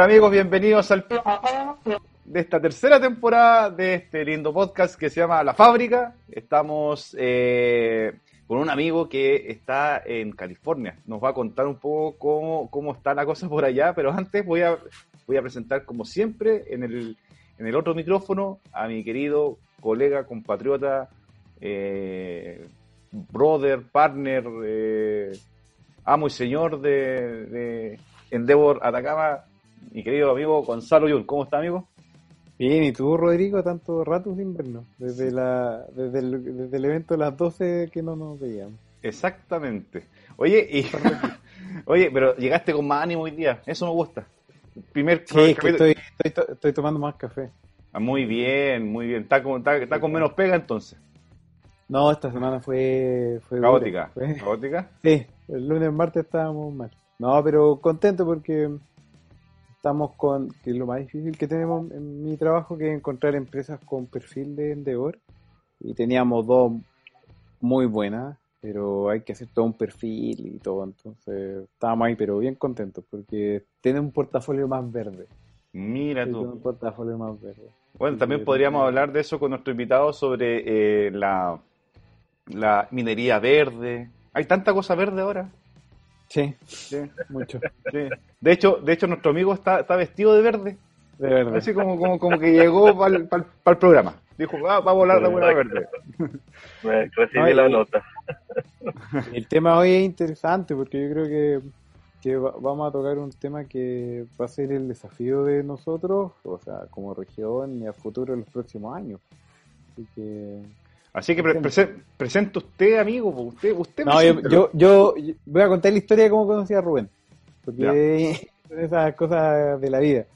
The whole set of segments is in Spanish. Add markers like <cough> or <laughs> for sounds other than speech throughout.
Amigos, bienvenidos al de esta tercera temporada de este lindo podcast que se llama La Fábrica. Estamos eh, con un amigo que está en California. Nos va a contar un poco cómo, cómo está la cosa por allá, pero antes voy a, voy a presentar como siempre en el, en el otro micrófono a mi querido colega, compatriota, eh, brother, partner, eh, amo y señor de Endeavor Atacama, mi querido amigo Gonzalo Yul. ¿Cómo está, amigo? Bien, ¿y tú, Rodrigo, tanto rato sin vernos? Desde, la, desde, el, desde el evento de las 12 que no nos veíamos. Exactamente. Oye, y, <laughs> oye, pero llegaste con más ánimo hoy día, eso me gusta. Primer, sí, es que estoy, estoy, estoy, tomando más café. Ah, muy bien, muy bien. ¿Está con, está, está con menos pega entonces? No, esta semana fue... fue ¿Caótica? Fue... ¿Caótica? <laughs> Sí, el lunes, martes estábamos mal. No, pero contento porque estamos con, que es lo más difícil que tenemos en mi trabajo, que es encontrar empresas con perfil de vendedor. Y teníamos dos muy buenas, pero hay que hacer todo un perfil y todo. Entonces estábamos ahí, pero bien contentos, porque tiene un portafolio más verde. Mira tú. Un portafolio más verde. Bueno, también podríamos hablar de eso con nuestro invitado sobre eh, la, la minería verde. Hay tanta cosa verde ahora. Sí, sí, mucho. Sí. De hecho, de hecho nuestro amigo está, está vestido de verde. De verde. Así como, como, como que llegó para el, para el, programa. Dijo, ah, va a volar la buena verde. Recibí la nota. El tema hoy es interesante porque yo creo que, que vamos a tocar un tema que va a ser el desafío de nosotros, o sea, como región y a futuro en los próximos años. Así que Así que pre pre presenta usted, amigo. Usted, usted no, yo, yo, yo, voy a contar la historia de cómo conocí a Rubén. Porque <laughs> esas cosas de la vida.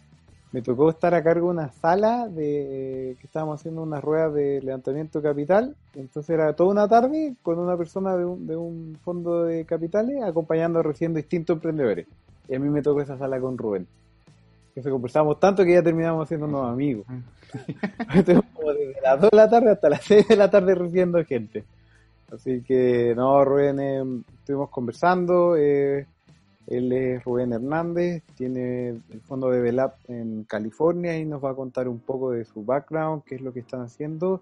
Me tocó estar a cargo de una sala de que estábamos haciendo unas ruedas de levantamiento capital. Entonces era toda una tarde con una persona de un, de un fondo de capitales acompañando recién distintos emprendedores. Y a mí me tocó esa sala con Rubén. Entonces conversamos tanto que ya terminamos haciendo unos amigos. <laughs> como desde las 2 de la tarde hasta las <laughs> 6 de la tarde recibiendo gente. Así que, no, Rubén, eh, estuvimos conversando. Eh, él es Rubén Hernández, tiene el fondo de Velap en California y nos va a contar un poco de su background, qué es lo que están haciendo.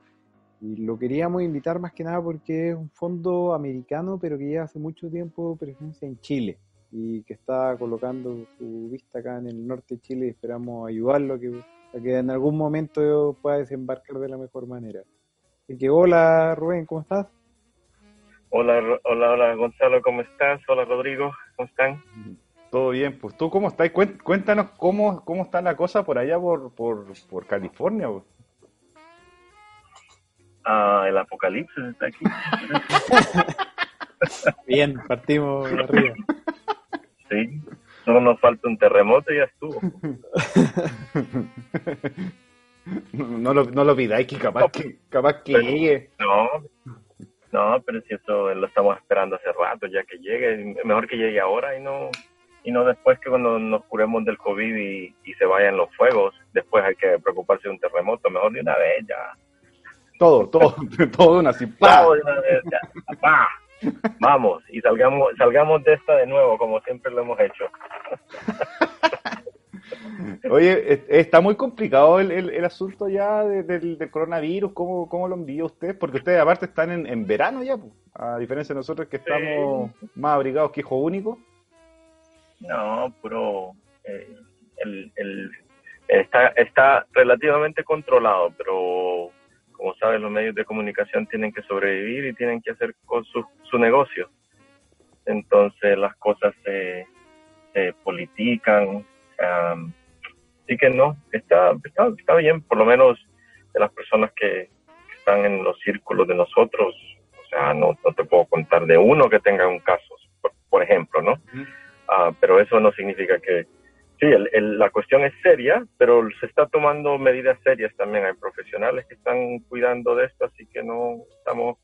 Y lo queríamos invitar más que nada porque es un fondo americano, pero que lleva hace mucho tiempo presencia en Chile y que está colocando su vista acá en el norte de Chile y esperamos ayudarlo a que, a que en algún momento pueda desembarcar de la mejor manera. Así que hola Rubén, ¿cómo estás? Hola, hola, hola Gonzalo, ¿cómo estás? Hola Rodrigo, ¿cómo están? Todo bien, pues tú cómo estás? Cuéntanos cómo, cómo está la cosa por allá por, por, por California. Pues. Ah, el apocalipsis está aquí. <laughs> bien, partimos arriba. <laughs> Sí, solo nos falta un terremoto y ya estuvo. <laughs> no, lo, no lo pidáis, que capaz que, capaz que Pero- llegue. No, no, pero si eso lo estamos esperando hace rato, ya que llegue, mejor que llegue ahora y no y no después que cuando nos curemos del COVID y, y se vayan los fuegos, después hay que preocuparse de un terremoto, mejor de una vez ya. Todo, todo, <laughs> todo de una así. Vamos de una vez. Vamos y salgamos salgamos de esta de nuevo como siempre lo hemos hecho. <laughs> Oye, es- está muy complicado el, el, el asunto ya de- del, del coronavirus. ¿Cómo, ¿Cómo lo envía usted? Porque ustedes aparte están en, en verano ya, pues, a diferencia de nosotros que estamos más abrigados que hijo único. No, puro. eh, el, el, está, está relativamente controlado, pero como sabes, los medios de comunicación tienen que sobrevivir y tienen que hacer con su, su negocio. Entonces las cosas se, se politican. am, así que no, está, está, está bien, por lo menos de las personas que, que están en los círculos de nosotros. O sea, no, no te puedo contar de uno que tenga un caso, por, por ejemplo, ¿no? Ah, pero eso no significa que... Sí, el- el- la cuestión es seria, pero se está tomando medidas serias también. Hay profesionales que están cuidando de esto, así que no estamos...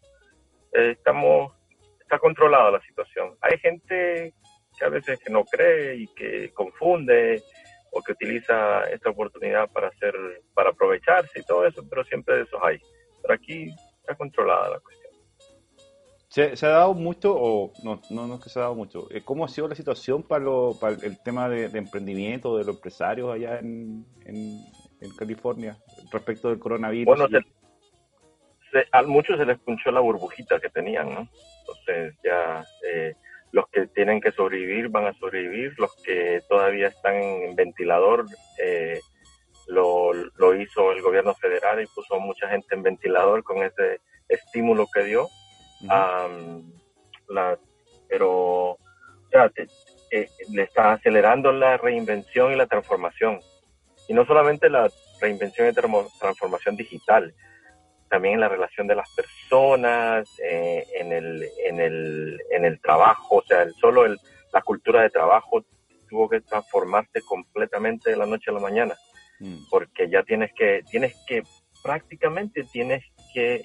eh, estamos está controlada la situación. Hay gente que a veces que no cree y que confunde o que utiliza esta oportunidad para hacer, para aprovecharse y todo eso, pero siempre de esos hay. Pero aquí está controlada la cuestión. ¿Se, ha dado mucho, o no, no, no es que se ha dado mucho, eh, cómo ha sido la situación para, lo, para el tema de, emprendimiento de los empresarios allá en, en, California respecto del coronavirus? Bueno, a muchos se les punchó la burbujita que tenían, ¿no? Entonces ya eh, los que tienen que sobrevivir van a sobrevivir, los que todavía están en ventilador eh, lo, lo hizo el gobierno federal y puso mucha gente en ventilador con ese estímulo que dio la, pero eh, le está acelerando la reinvención y la transformación. Y no solamente la reinvención y transformación digital, también en la relación de las personas, eh, en, el, en, el, en el trabajo, o sea, el, solo el, la cultura de trabajo tuvo que transformarse completamente de la noche a la mañana, mm. porque ya tienes que, tienes que, prácticamente tienes que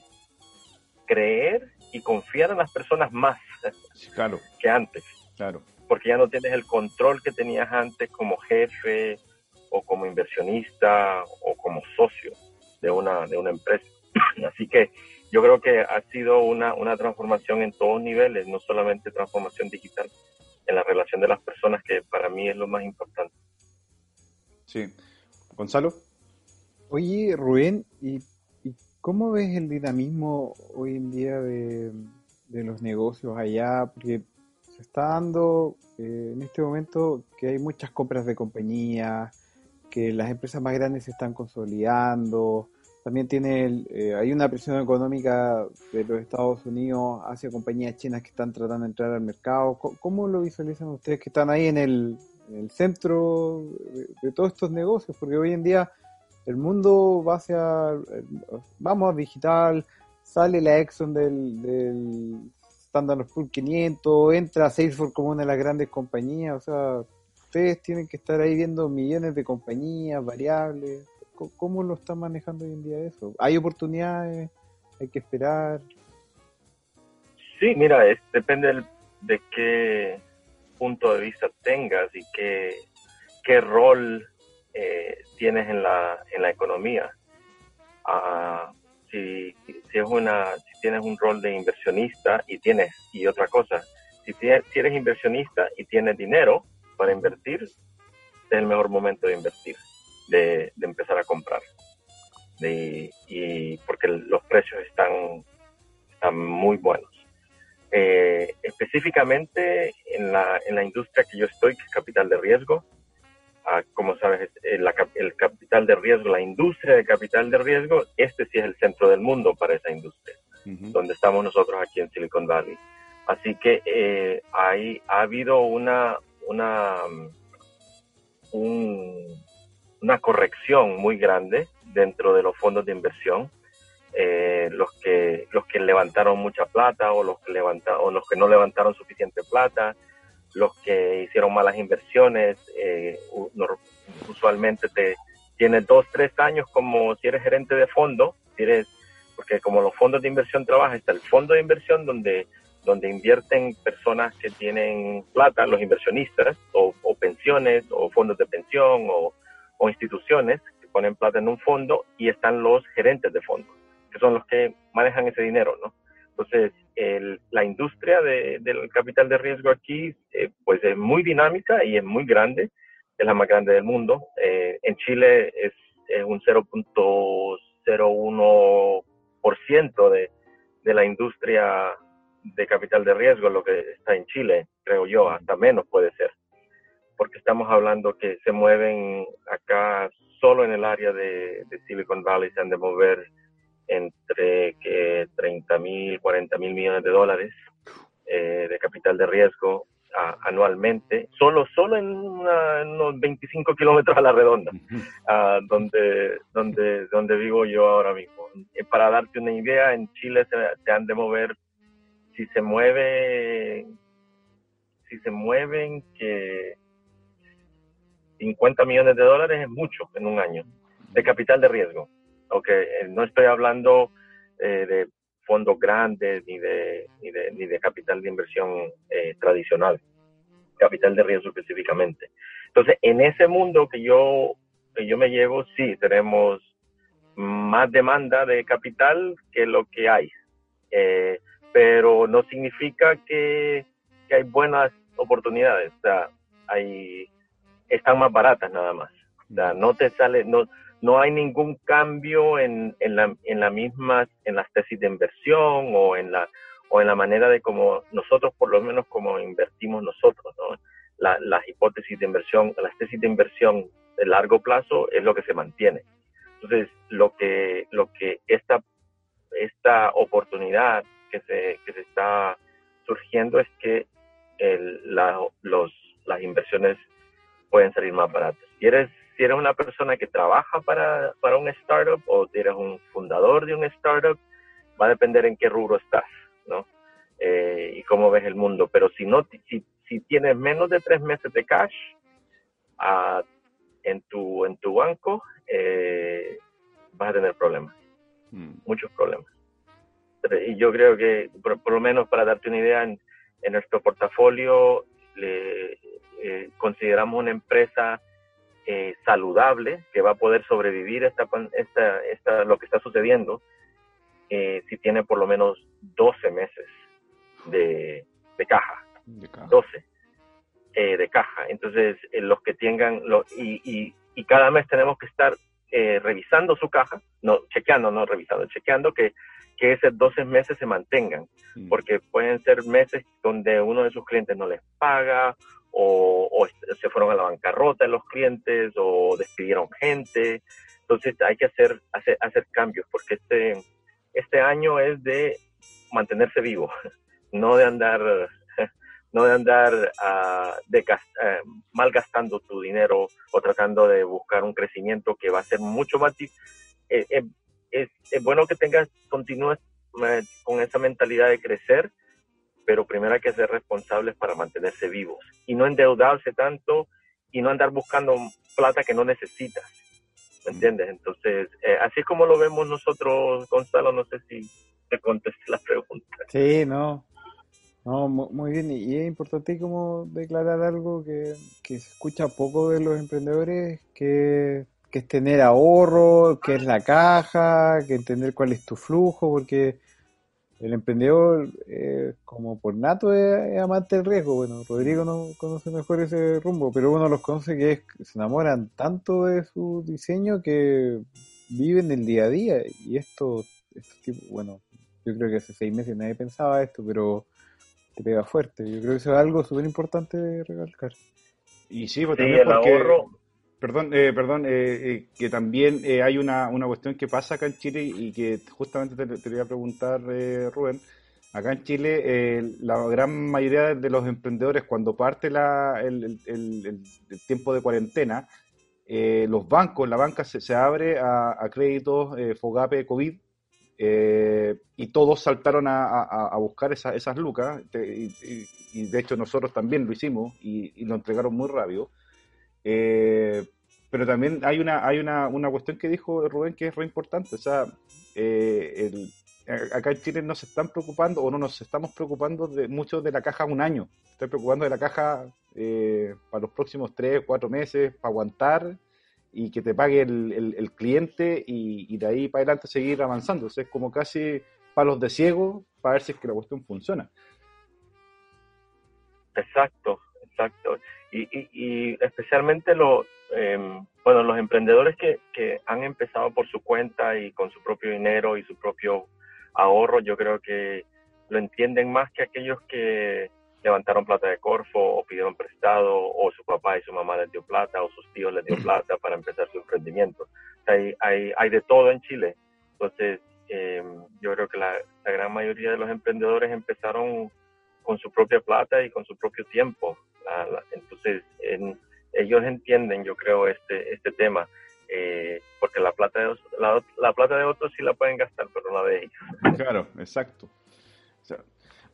creer y confiar en las personas más claro. que antes. Claro. Porque ya no tienes el control que tenías antes como jefe o como inversionista o como socio de una, de una empresa. <clears throat> Así que yo creo que ha sido una, una transformación en todos niveles, no solamente transformación digital, en la relación de las personas, que para mí es lo más importante. Sí. Gonzalo. Oye, Rubén, ¿y ¿Cómo ves el dinamismo hoy en día de, los negocios allá? Porque se está dando eh, en este momento que hay muchas compras de compañías, que las empresas más grandes se están consolidando, también tiene eh, hay una presión económica de los Estados Unidos hacia compañías chinas que están tratando de entrar al mercado. ¿Cómo, lo visualizan ustedes que están ahí en el, centro de, todos estos negocios? Porque hoy en día el mundo va hacia, vamos a digital, sale la Exxon del, del Standard Poor's 500, entra Salesforce como una de las grandes compañías, o sea, ustedes tienen que estar ahí viendo millones de compañías, variables, ¿cómo lo están manejando hoy en día eso? ¿Hay oportunidades? ¿Hay que esperar? Sí, mira, es, depende de qué punto de vista tengas y qué, qué rol eh, tienes en la, en la economía. Ah, si, si, es una, si tienes un rol de inversionista y tienes, y otra cosa, si, tienes, si eres inversionista y tienes dinero para invertir, es el mejor momento de invertir, de, de empezar a comprar. y porque los precios están, están muy buenos. Eh, específicamente en la, en la industria que yo estoy, que es capital de riesgo, como sabes, el, el, capital de riesgo, la industria de capital de riesgo, este sí es el centro del mundo para esa industria, donde estamos nosotros aquí en Silicon Valley. Así que eh, hay, ha habido una, una, una corrección muy grande dentro de los fondos de inversión. Eh, los que los que levantaron mucha plata o los que levantaron o los que no levantaron suficiente plata los que hicieron malas inversiones, eh, usualmente te tienes dos, tres años como si eres gerente de fondo, si eres, porque como los fondos de inversión trabajan, está el fondo de inversión donde, donde invierten personas que tienen plata, los inversionistas, o, pensiones, o fondos de pensión, o, o instituciones que ponen plata en un fondo, y están los gerentes de fondo, que son los que manejan ese dinero, ¿no? Entonces, la industria del capital de riesgo aquí eh, pues es muy dinámica y es muy grande, es la más grande del mundo. Eh, en Chile es, un 0.01% de, de la industria de capital de riesgo lo que está en Chile, creo yo, hasta menos puede ser, porque estamos hablando que se mueven acá solo en el área de, de Silicon Valley, se han de mover entre que 30 mil, 40 mil millones de dólares eh, de capital de riesgo anualmente, solo, solo en, unos 25 kilómetros a la redonda, donde, donde, donde vivo yo ahora mismo. Para darte una idea, en Chile se, han de mover, si se mueve, si se mueven que 50 millones de dólares es mucho en un año de capital de riesgo aunque eh, no estoy hablando eh, de fondos grandes ni de, ni de, ni de capital de inversión eh, tradicional, capital de riesgo específicamente. Entonces, en ese mundo que yo, que yo me llevo, sí, tenemos más demanda de capital que lo que hay. pero no significa que, que hay buenas oportunidades. O sea, hay, están más baratas nada más. No te sale, no, no hay ningún cambio en, en, la, en la misma, en las tesis de inversión o en la, o en la manera de cómo nosotros, por lo menos, como invertimos nosotros, ¿no? La, las hipótesis de inversión, las tesis de inversión de largo plazo es lo que se mantiene. Entonces, lo que, lo que esta, esta oportunidad que se, que se está surgiendo es que el, la, los, las inversiones pueden salir más baratas. Si eres, si eres una persona que trabaja para, para un startup o eres un fundador de un startup, va a depender en qué rubro estás, ¿no? Eh, y cómo ves el mundo. Pero si no, si, si tienes menos de tres meses de cash uh, en tu en tu banco, eh, vas a tener problemas, mm. muchos problemas. Y yo creo que, por, por, lo menos para darte una idea, en, en nuestro portafolio le, eh, consideramos una empresa eh, saludable que va a poder sobrevivir esta, esta, esta, lo que está sucediendo eh, si tiene por lo menos 12 meses de, de caja. De caja. 12 eh, de caja. Entonces, eh, los que tengan, lo, y, y, y, cada mes tenemos que estar eh, revisando su caja, no, chequeando, no revisando, chequeando que que esos 12 meses se mantengan, mm. porque pueden ser meses donde uno de sus clientes no les paga o, se fueron a la bancarrota los clientes o despidieron gente. Entonces hay que hacer, hacer, hacer cambios porque este, este año es de mantenerse vivo, <laughs> no de andar <laughs> no de andar uh, de, uh, malgastando tu dinero o tratando de buscar un crecimiento que va a ser mucho más eh, eh, es, es bueno que tengas, continúes con esa mentalidad de crecer, pero primero hay que ser responsables para mantenerse vivos y no endeudarse tanto y no andar buscando plata que no necesitas. ¿Me mm. entiendes? Entonces, eh, así es como lo vemos nosotros, Gonzalo, no sé si te contesté la pregunta. Sí, no. No, muy bien. Y es importante como declarar algo que, que se escucha poco de los emprendedores, que que es tener ahorro, qué es la caja, que entender cuál es tu flujo, porque el emprendedor, eh, como por nato, es, amante del riesgo. Bueno, Rodrigo no conoce mejor ese rumbo, pero uno los conoce que se enamoran tanto de su diseño que viven el día a día. Y esto, bueno, yo creo que hace seis meses nadie pensaba esto, pero te pega fuerte. Yo creo que eso es algo súper importante de recalcar. Y sí, pues también el ahorro Perdón, eh, perdón, eh, eh, que también eh, hay una, una cuestión que pasa acá en Chile y que justamente te, te voy a preguntar, eh, Rubén. Acá en Chile, la gran mayoría de los emprendedores, cuando parte la, el, el, el, tiempo de cuarentena, los bancos, la banca se, se abre a, créditos FOGAPE COVID y todos saltaron a, buscar esa, esas lucas. y, y, y, de hecho, nosotros también lo hicimos y lo entregaron muy rápido. Eh, pero también hay una, hay una, una cuestión que dijo Rubén que es re importante. O sea, eh, el, acá en Chile no se están preocupando o no nos estamos preocupando de mucho de la caja un año. Estoy preocupando de la caja eh, para los próximos tres, cuatro meses, para aguantar y que te pague el, el, cliente y, y, de ahí para adelante seguir avanzando. O sea, es como casi palos de ciego para ver si es que la cuestión funciona. Exacto, exacto y, y, especialmente lo, eh, bueno, los emprendedores que, que han empezado por su cuenta y con su propio dinero y su propio ahorro, yo creo que lo entienden más que aquellos que levantaron plata de Corfo o pidieron prestado o su papá y su mamá les dio plata o sus tíos les dio plata para empezar su emprendimiento. hay, hay, hay de todo en Chile. Entonces, eh, yo creo que la, la, gran mayoría de los emprendedores empezaron con su propia plata y con su propio tiempo. La, entonces, en, ellos entienden, yo creo, este, este tema, eh, porque la plata, de, la, la, plata de otros sí la pueden gastar, pero no la de ellos. Claro, exacto.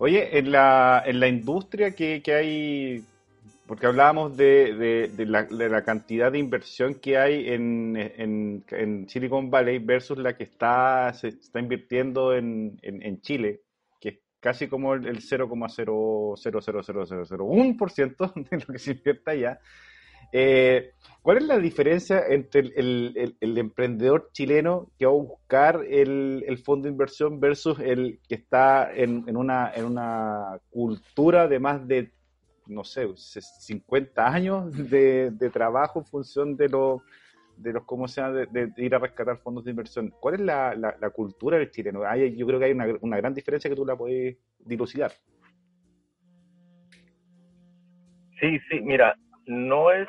Oye, en la, en la industria que, que hay, porque hablábamos de, de, de, la, de, la, cantidad de inversión que hay en, en, en Silicon Valley versus la que está, se está invirtiendo en, en, en Chile, casi como el, 0,00001% <laughs> de lo que se invierte allá. Eh, ¿Cuál es la diferencia entre el, emprendedor chileno que va a buscar el, fondo de inversión versus el que está en, una, en una cultura de más de, no sé, 50 años de, trabajo en función de los de los cómo sea de, ir a rescatar fondos de inversión. ¿Cuál es la, la, cultura del chileno? Hay, yo creo que hay una, una, gran diferencia que tú la puedes dilucidar. Sí, sí, mira, no es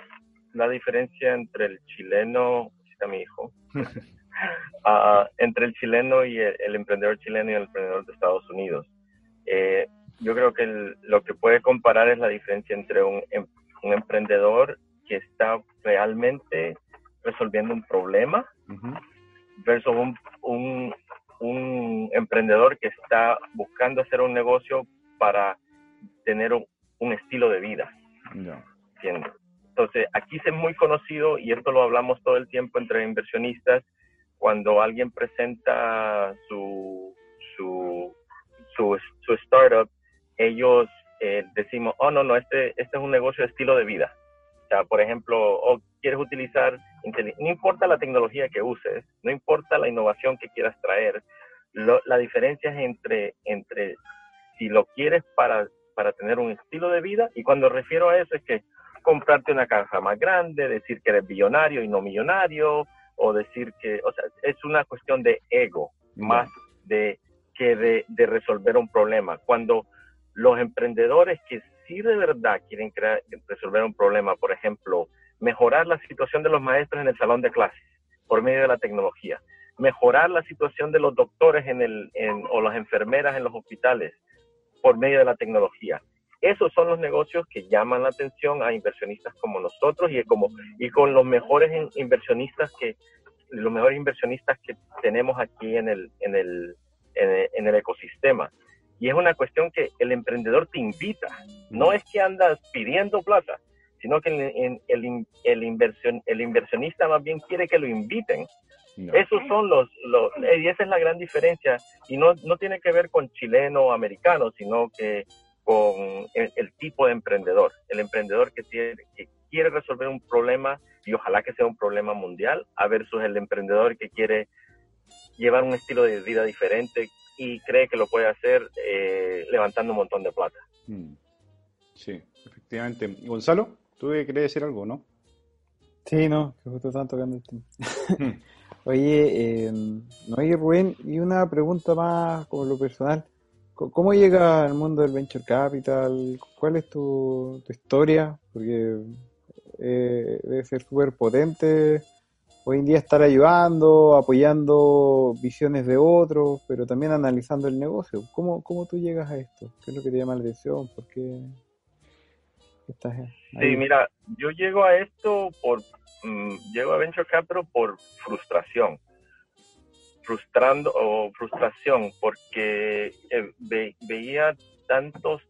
la diferencia entre el chileno, está mi hijo, <laughs> ah, entre el chileno y el, emprendedor chileno y el emprendedor de Estados Unidos. Eh, yo creo que lo que puede comparar es la diferencia entre un, em, un emprendedor que está realmente resolviendo un problema versus un, un, un, emprendedor que está buscando hacer un negocio para tener un, estilo de vida. Entonces, aquí es muy conocido y esto lo hablamos todo el tiempo entre inversionistas, cuando alguien presenta su, su, su, su startup, ellos eh, decimos, oh, no, no, este, este es un negocio de estilo de vida. Sea, por ejemplo, oh, quieres utilizar, no importa la tecnología que uses, no importa la innovación que quieras traer, la diferencia es entre, entre si lo quieres para, para tener un estilo de vida, y cuando refiero a eso es que comprarte una casa más grande, decir que eres billonario y no millonario, o decir que, o sea, es una cuestión de ego, más de que de, de, resolver un problema. Cuando los emprendedores que sí de verdad quieren crear, resolver un problema, por ejemplo, mejorar la situación de los maestros en el salón de clases por medio de la tecnología, mejorar la situación de los doctores en el, o las enfermeras en los hospitales por medio de la tecnología. Esos son los negocios que llaman la atención a inversionistas como nosotros y, como, y con los mejores inversionistas que los mejores inversionistas que tenemos aquí en el, en el, en el, ecosistema. Y es una cuestión que el emprendedor te invita. No es que andas pidiendo plata, sino que el, el, el, el inversionista más bien quiere que lo inviten. Esos son los, los, y esa es la gran diferencia, y no, no tiene que ver con chileno o americano, sino que con el, tipo de emprendedor, el emprendedor que, tiene, que quiere resolver un problema y ojalá que sea un problema mundial, a versus el emprendedor que quiere llevar un estilo de vida diferente y cree que lo puede hacer eh, levantando un montón de plata. Mm. Sí, efectivamente. Gonzalo? Tú querías decir algo, ¿no? Sí, no, que justo estaban tocando el tema. Hmm. <laughs> Oye, eh, no, oye Rubén, y una pregunta más como lo personal. ¿Cómo llega al mundo del venture capital? ¿Cuál es tu, historia? Porque eh, debe ser súper potente hoy en día estar ayudando, apoyando visiones de otros, pero también analizando el negocio. ¿Cómo, cómo tú llegas a esto? ¿Qué es lo que te llama la atención? ¿Por qué? Sí, mira, yo llego a esto por, mm, llego a Venture Capital por frustración, frustrando o frustración porque eh, veía tantos,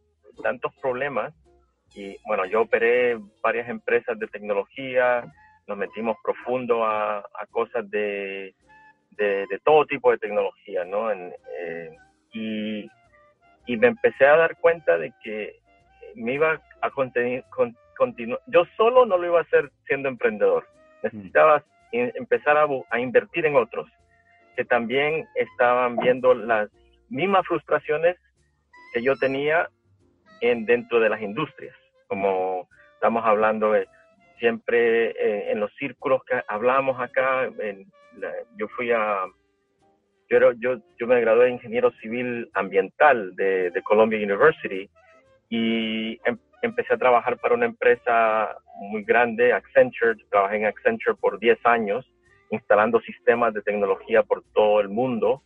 tantos problemas y bueno, yo operé varias empresas de tecnología, nos metimos profundo a, cosas de, todo tipo de tecnología, ¿no? Eh, y, y me empecé a dar cuenta de que me iba a continuar. Yo solo no lo iba a hacer siendo emprendedor. Necesitaba empezar a, invertir en otros que también estaban viendo las mismas frustraciones que yo tenía en, dentro de las industrias. Como estamos hablando de, siempre eh, en los círculos que hablamos acá, yo fui a, yo, yo, yo me gradué de ingeniero civil ambiental de, Columbia University y em, empecé a trabajar para una empresa muy grande, Accenture. Trabajé en Accenture por 10 años, instalando sistemas de tecnología por todo el mundo.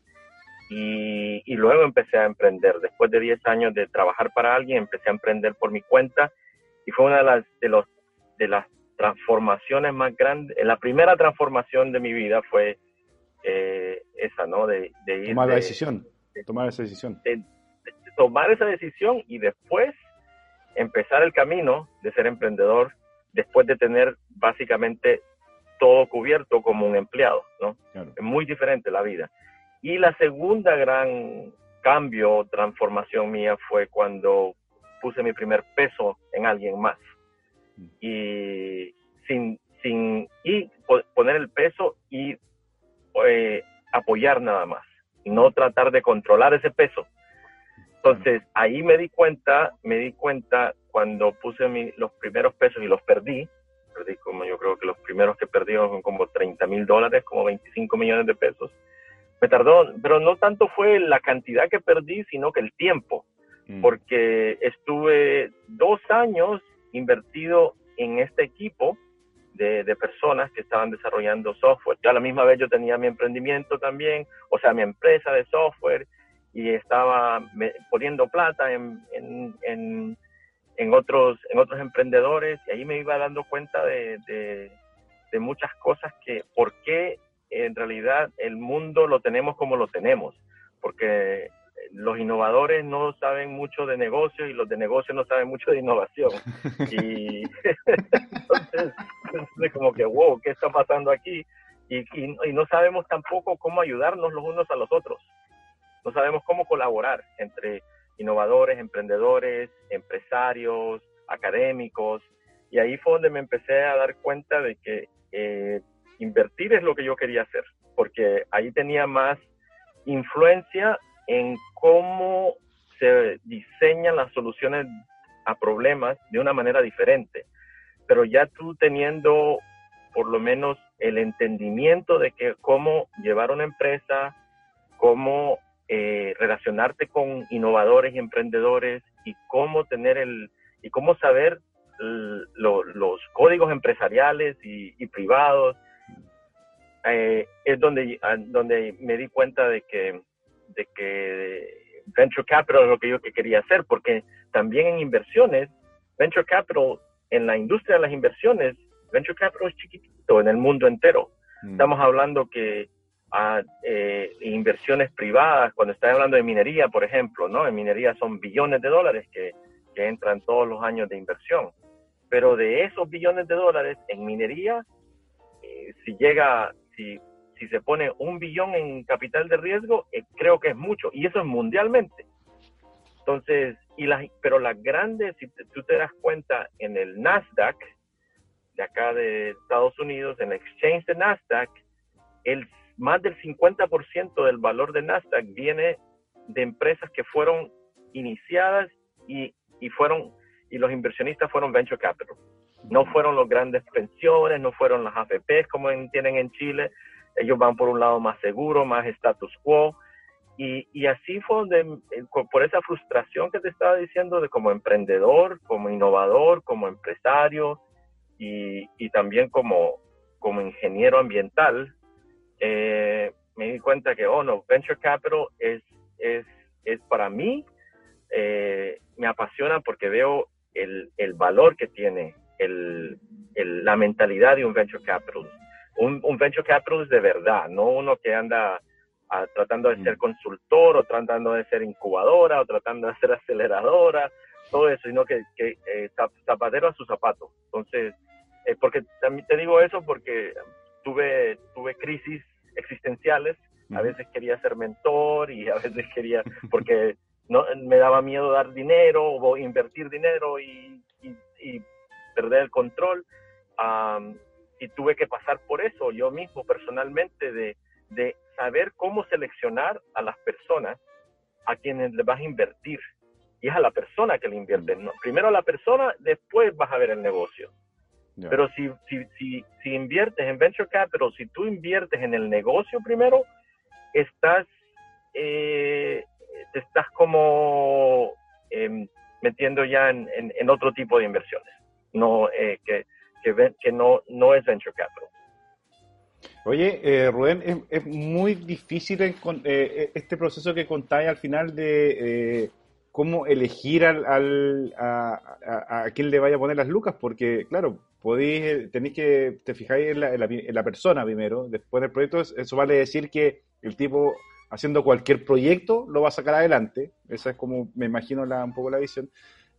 Y, y, luego empecé a emprender. Después de 10 años de trabajar para alguien, empecé a emprender por mi cuenta. Y fue una de las, de los, de las transformaciones más grandes. La primera transformación de mi vida fue eh, esa, ¿no? De, de ir tomar la decisión. tomar esa decisión tomar esa decisión y después empezar el camino de ser emprendedor después de tener básicamente todo cubierto como un empleado, ¿no? Es muy diferente la vida. Y la segunda gran cambio, transformación mía fue cuando puse mi primer peso en alguien más. Y sin, sin y poner el peso y eh, apoyar nada más, y no tratar de controlar ese peso. Entonces ahí me di cuenta, me di cuenta cuando puse mi, los primeros pesos y los perdí, perdí como yo creo que los primeros que perdí son como 30 mil dólares, como 25 millones de pesos. Me tardó, pero no tanto fue la cantidad que perdí, sino que el tiempo, mm. porque estuve dos años invertido en este equipo de, personas que estaban desarrollando software. Yo a la misma vez yo tenía mi emprendimiento también, o sea, mi empresa de software, y estaba poniendo plata en, en, otros, en otros emprendedores, y ahí me iba dando cuenta de, de, de muchas cosas que, por qué en realidad el mundo lo tenemos como lo tenemos, porque los innovadores no saben mucho de negocios y los de negocios no saben mucho de innovación. <laughs> Y entonces, es como que, wow, ¿qué está pasando aquí? Y, y, no sabemos tampoco cómo ayudarnos los unos a los otros. No sabemos cómo colaborar entre innovadores, emprendedores, empresarios, académicos. Y ahí fue donde me empecé a dar cuenta de que eh, invertir es lo que yo quería hacer, porque ahí tenía más influencia en cómo se diseñan las soluciones a problemas de una manera diferente. Pero ya tú teniendo por lo menos el entendimiento de que cómo llevar una empresa, cómo eh, relacionarte con innovadores y emprendedores y cómo tener el y cómo saber los códigos empresariales y, privados eh, es donde donde me di cuenta de que de que venture capital es lo que yo quería hacer, porque también en inversiones, venture capital, en la industria de las inversiones, venture capital es chiquitito en el mundo entero. Mm. Estamos hablando que a, eh, inversiones privadas, cuando estás hablando de minería, por ejemplo, ¿no? En minería son billones de dólares que, que entran todos los años de inversión. Pero de esos billones de dólares en minería, eh, si llega, si si se pone un billón en capital de riesgo, eh, creo que es mucho, y eso es mundialmente. Entonces, y las, pero las grandes, si tú te das cuenta, en el Nasdaq, de acá de Estados Unidos, en el exchange de Nasdaq, el, más del 50% del valor de Nasdaq viene de empresas que fueron iniciadas y, y fueron y los inversionistas fueron venture capital. No fueron los grandes pensiones, no fueron las AFPs como tienen en Chile, ellos van por un lado más seguro, más status quo. Y, así fue donde, eh, por esa frustración que te estaba diciendo de como emprendedor, como innovador, como empresario y, también como, como ingeniero ambiental, eh, me di cuenta que, oh no, Venture Capital es, es, es para mí, eh, me apasiona porque veo el, el valor que tiene el, la mentalidad de un Venture Capital un, un venture capitalist de verdad, no uno que anda ah, tratando de ser mm. consultor o tratando de ser incubadora o tratando de ser aceleradora, todo eso, sino que, que eh, zapatero a su zapato. Entonces, eh, porque también te digo eso porque tuve, tuve crisis existenciales, a veces quería ser mentor y a veces quería, porque no, me daba miedo dar dinero o invertir dinero y, y, perder el control y tuve que pasar por eso yo mismo personalmente de, de saber cómo seleccionar a las personas a quienes le vas a invertir. Y es a la persona que le inviertes. ¿no? Primero a la persona, después vas a ver el negocio. Pero si, si, si, si, inviertes en venture capital, si tú inviertes en el negocio primero, estás, eh, te estás como em, metiendo ya en, en, otro tipo de inversiones. No, eh, que, que, que no, no es venture capital. Oye, eh, Rubén, es, es, muy difícil eh, eh, este proceso que contáis al final de eh, cómo elegir al, al a, a, a, quién le vaya a poner las lucas, porque, claro, podéis, tenéis que, te fijáis en la, en, la, en la, persona primero, después del proyecto, eso vale decir que el tipo haciendo cualquier proyecto lo va a sacar adelante, esa es como me imagino la, un poco la visión,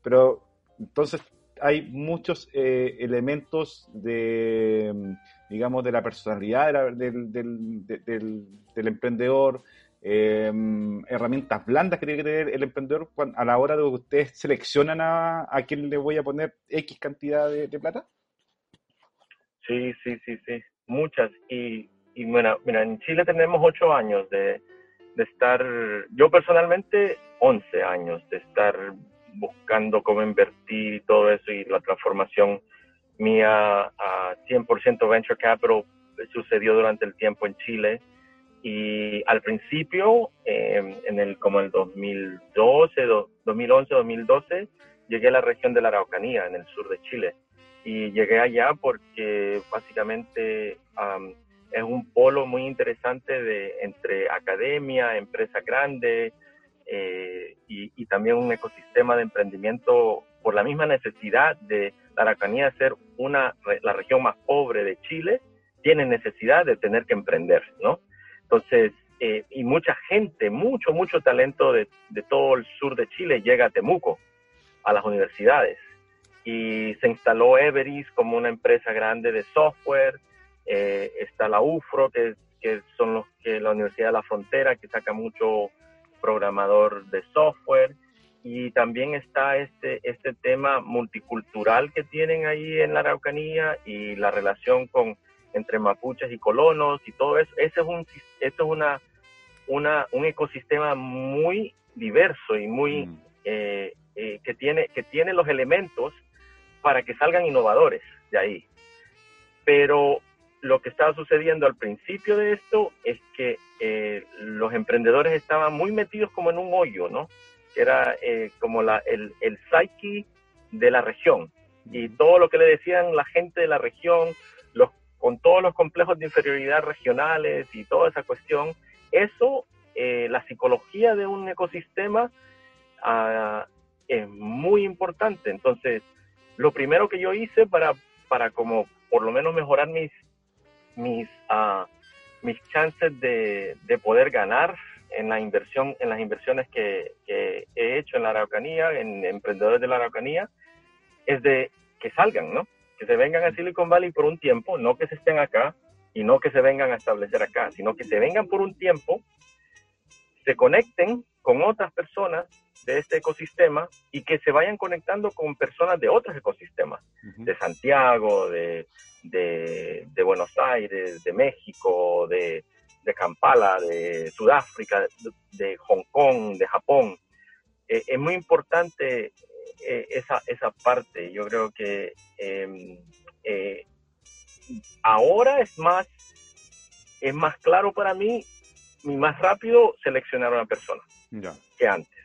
pero entonces hay muchos eh, elementos de, digamos, de la personalidad del, emprendedor, em, herramientas blandas que tiene que tener el emprendedor a la hora de que ustedes seleccionan a, a quién le voy a poner X cantidad de, plata? Sí, sí, sí, sí, muchas. Y, y mira, mira, en Chile tenemos ocho años de, de estar, yo personalmente, 11 años de estar buscando cómo invertir y todo eso y la transformación mía a 100% venture capital sucedió durante el tiempo en Chile. Y al principio eh, en el como el 2012 2011 2012 llegué a la región de la Araucanía en el sur de Chile. Y llegué allá porque básicamente es un polo muy interesante de entre academia empresa grande eh, y, también un ecosistema de emprendimiento por la misma necesidad de la Araucanía ser una, la región más pobre de Chile, tiene necesidad de tener que emprender, ¿no? Entonces, eh, y mucha gente, mucho, mucho talento de, de, todo el sur de Chile llega a Temuco, a las universidades. Y se instaló Everis como una empresa grande de software. Eh, está la UFRO, que, que son los que la Universidad de la Frontera, que saca mucho programador de software y también está este, este tema multicultural que tienen ahí en la Araucanía y la relación con, entre mapuches y colonos y todo eso. Ese es un, esto es una, una, un ecosistema muy diverso y muy, mm. eh, eh, que, tiene, que tiene los elementos para que salgan innovadores de ahí. Pero lo que estaba sucediendo al principio de esto es que eh, los emprendedores estaban muy metidos como en un hoyo, ¿no? Era eh, como la, el, el psyche de la región. Y todo lo que le decían la gente de la región, los, con todos los complejos de inferioridad regionales y toda esa cuestión, eso, eh, la psicología de un ecosistema ah, es muy importante. Entonces, lo primero que yo hice para, para como por lo menos mejorar mis, mis, uh, mis chances de, de, poder ganar en la inversión, en las inversiones que, que, he hecho en la Araucanía, en emprendedores de la Araucanía, es de que salgan, ¿no? Que se vengan a Silicon Valley por un tiempo, no que se estén acá y no que se vengan a establecer acá, sino que se vengan por un tiempo, se conecten con otras personas de este ecosistema y que se vayan conectando con personas de otros ecosistemas, de Santiago, de, de, Buenos Aires, de México, de, Kampala, de Sudáfrica, de, Hong Kong, de Japón. Eh, es muy importante eh, esa, esa parte. Yo creo que em, eh, ahora es más, es más claro para mí y más rápido seleccionar a una persona que antes.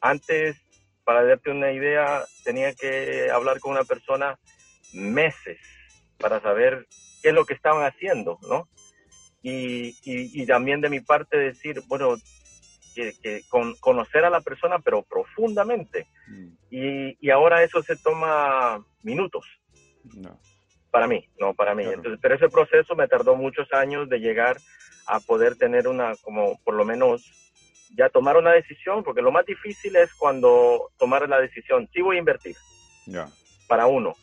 Antes, para darte una idea, tenía que hablar con una persona meses para saber qué es lo que estaban haciendo, ¿no? Y, y, también de mi parte decir, bueno, que, con, conocer a la persona, pero profundamente. Mm. Y, y, ahora eso se toma minutos. No. Para mí, no para mí. Entonces, pero ese proceso me tardó muchos años de llegar a poder tener una, como por lo menos, ya tomar una decisión, porque lo más difícil es cuando tomar la decisión, sí voy a invertir. Para uno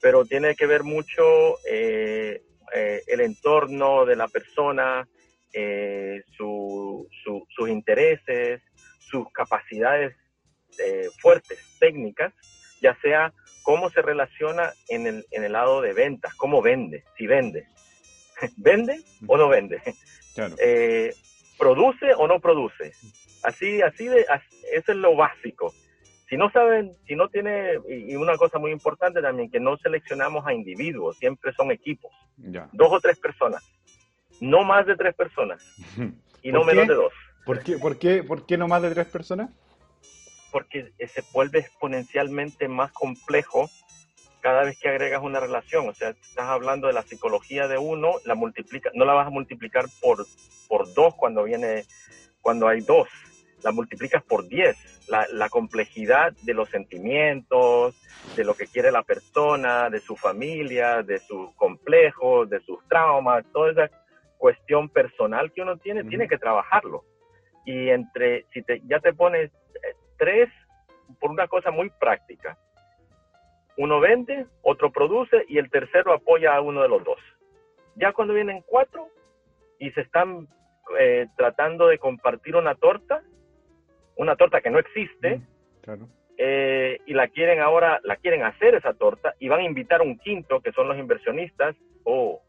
pero tiene que ver mucho eh, eh, el entorno de la persona, eh, sus intereses, sus capacidades fuertes, técnicas, ya sea cómo se relaciona en el, en el lado de ventas, cómo vende, si vende. <laughs> ¿Vende o no vende? <laughs> ¿Produce o no produce? Así, así de, eso es lo básico si no saben, si no tiene, y una cosa muy importante también, que no seleccionamos a individuos, siempre son equipos, dos o tres personas, no más de tres personas, <laughs> y no menos de dos. ¿Por qué, por, qué, ¿Por qué no más de tres personas? Porque se vuelve exponencialmente más complejo cada vez que agregas una relación. O sea, estás hablando de la psicología de uno, la multiplica, no la vas a multiplicar por, por dos cuando viene, cuando hay dos la multiplicas por 10. La, la, complejidad de los sentimientos, de lo que quiere la persona, de su familia, de sus complejos, de sus traumas, toda esa cuestión personal que uno tiene, tiene que trabajarlo. Y entre, si te, ya te pones eh, tres, por una cosa muy práctica, uno vende, otro produce y el tercero apoya a uno de los dos. Ya cuando vienen cuatro y se están eh, tratando de compartir una torta, una torta que no existe, eh, y la quieren ahora, la quieren hacer esa torta, y van a invitar a un quinto, que son los inversionistas, oh,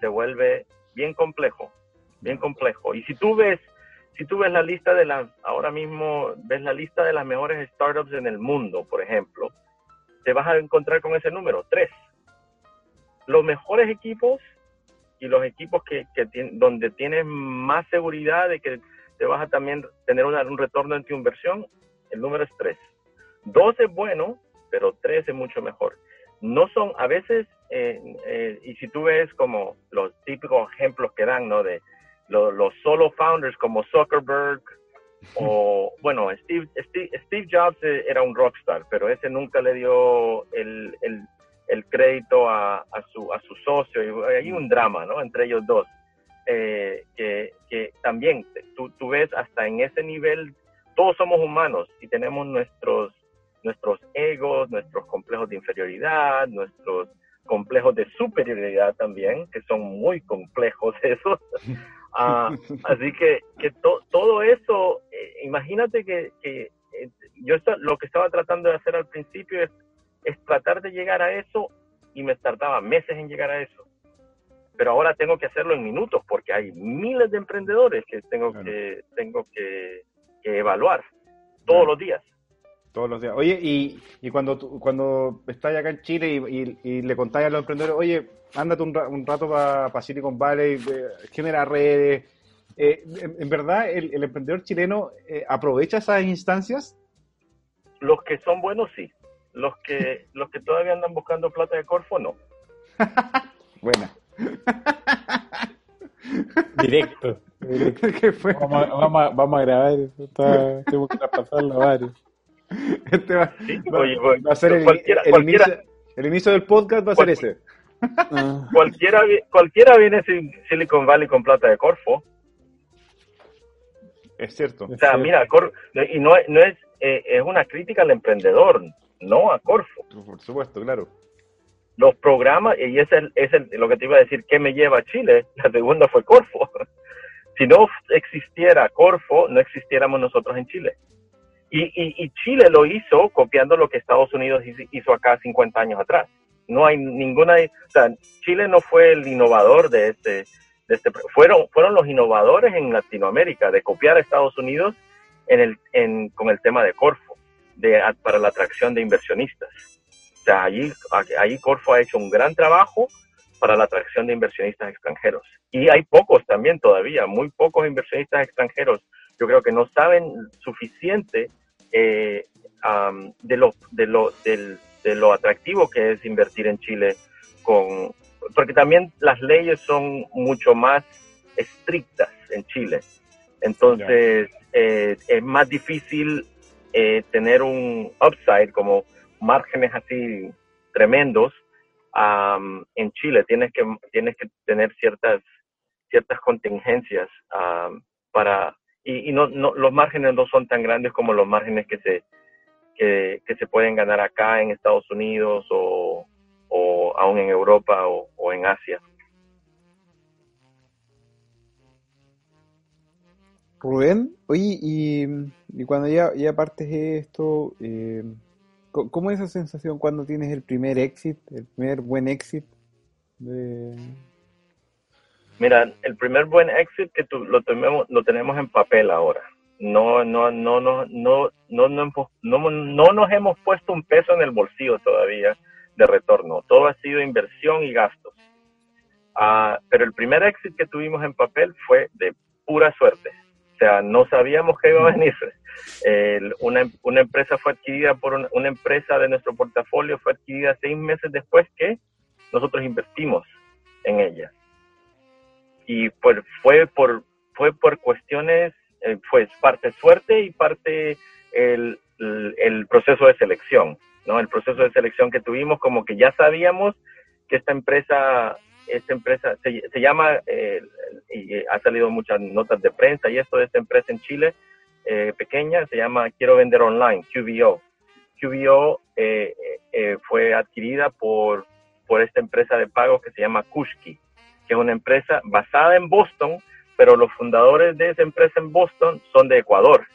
se vuelve bien complejo, bien complejo. Y si tú ves, si tú ves la lista de las, ahora mismo ves la lista de las mejores startups en el mundo, por ejemplo, te vas a encontrar con ese número, tres. Los mejores equipos y los equipos que, donde tienes más seguridad de que te vas a también tener un retorno en tu inversión, el número es tres. Dos es bueno, pero tres es mucho mejor. No son, a veces, eh, eh, y si tú ves como los típicos ejemplos que dan, ¿no? De los solo founders como Zuckerberg o, bueno, Steve, Steve, Jobs eh, era un rockstar, pero ese nunca le dio el, el, crédito a, su, a su socio. Y hay un drama, ¿no? Entre ellos dos. que, que, también tú, tú ves hasta en ese nivel, todos somos humanos y tenemos nuestros nuestros egos, nuestros complejos de inferioridad, nuestros complejos de superioridad también, que son muy complejos <laughs> esos. Ah, así que, que todo eso, eh, imagínate que, que eh, yo lo que estaba tratando de hacer al principio es, es tratar de llegar a eso y me tardaba meses en llegar a eso. Pero ahora tengo que hacerlo en minutos porque hay miles de emprendedores que tengo que tengo que, evaluar todos los días. Todos los días. Oye, y, y cuando cuando estás acá en Chile y, y, le contáis a los emprendedores, oye, ándate un, un rato para pa Silicon Valley, eh, genera redes. Eh, en, verdad, el, el, emprendedor chileno eh, aprovecha esas instancias? Los que son buenos, sí. Los que, <laughs> los que todavía andan buscando plata de Corfo, no. <laughs> Buena. <laughs> Directo. ¿Qué fue? Vamos, vamos, a, vamos a grabar. Está, tengo que traspasarlo a varios. <laughs> Este va, va, a ser el, el, inicio, del podcast va a ser ese. Ah. cualquiera, cualquiera viene sin Silicon Valley con plata de Corfo. Es cierto. O sea, mira, y no, no es, eh, es una crítica al emprendedor, no a Corfo. Por supuesto, claro. Los programas, y es, el, es el, lo que te iba a decir, ¿qué me lleva a Chile? La segunda fue Corfo. <laughs> si no existiera Corfo, no existiéramos nosotros en Chile. Y, Chile lo hizo copiando lo que Estados Unidos hizo acá 50 años atrás. No hay ninguna, Chile no fue el innovador de este, de este fueron, fueron los innovadores en Latinoamérica de copiar a Estados Unidos en el, en, con el tema de Corfo, de, para la atracción de inversionistas. O sea, allí, allí Corfo ha hecho un gran trabajo para la atracción de inversionistas extranjeros. Y hay pocos también todavía, muy pocos inversionistas extranjeros. Yo creo que no saben suficiente eh, de, lo, de, lo, de lo atractivo que es invertir en Chile, con, porque también las leyes son mucho más estrictas en Chile. Entonces eh, es más difícil eh, tener un upside como márgenes así tremendos en Chile. Tienes que, tienes que tener ciertas, ciertas contingencias para y, no, no, los márgenes no son tan grandes como los márgenes que se, que, se pueden ganar acá en Estados Unidos o, o aún en Europa o, en Asia. Rubén, oye, y, y cuando ya, ya partes esto, eh, ¿cómo es esa sensación cuando tienes el primer exit, el primer buen exit de, Mira, el primer buen exit que tú, lo, tenemos, lo tenemos en papel ahora. No, no, no, no, no, no, no, no, no nos hemos puesto un peso en el bolsillo todavía de retorno. Todo ha sido inversión y gastos. Ah, pero el primer exit que tuvimos en papel fue de pura suerte. O sea, no sabíamos que iba a venir. una, una, empresa fue adquirida por una, una, empresa de nuestro portafolio, fue adquirida seis meses después que nosotros invertimos en ella y pues fue por, fue por cuestiones, eh, pues parte suerte y parte el, el, proceso de selección, ¿no? El proceso de selección que tuvimos, como que ya sabíamos que esta empresa, esta empresa se, se llama, eh, y ha salido muchas notas de prensa y esto de esta empresa en Chile, eh, pequeña, se llama Quiero Vender Online, QVO. QVO eh, eh, fue adquirida por, por esta empresa de pagos que se llama Kushki que es una empresa basada en Boston, pero los fundadores de esa empresa en Boston son de Ecuador.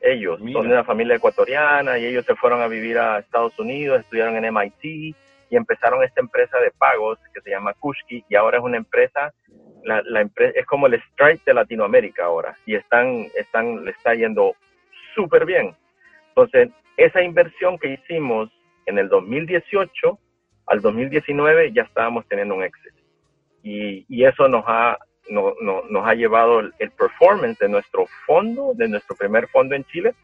Ellos son de una familia ecuatoriana y ellos se fueron a vivir a Estados Unidos, estudiaron en MIT y empezaron esta empresa de pagos que se llama Kushki y ahora es una empresa, la, la empresa es como el Stripe de Latinoamérica ahora y están, están, le está yendo súper bien. Entonces, esa inversión que hicimos en el 2018 al 2019 ya estábamos teniendo un éxito. Y, y eso nos ha, no, no, nos ha llevado el, el, performance de nuestro fondo, de nuestro primer fondo en Chile,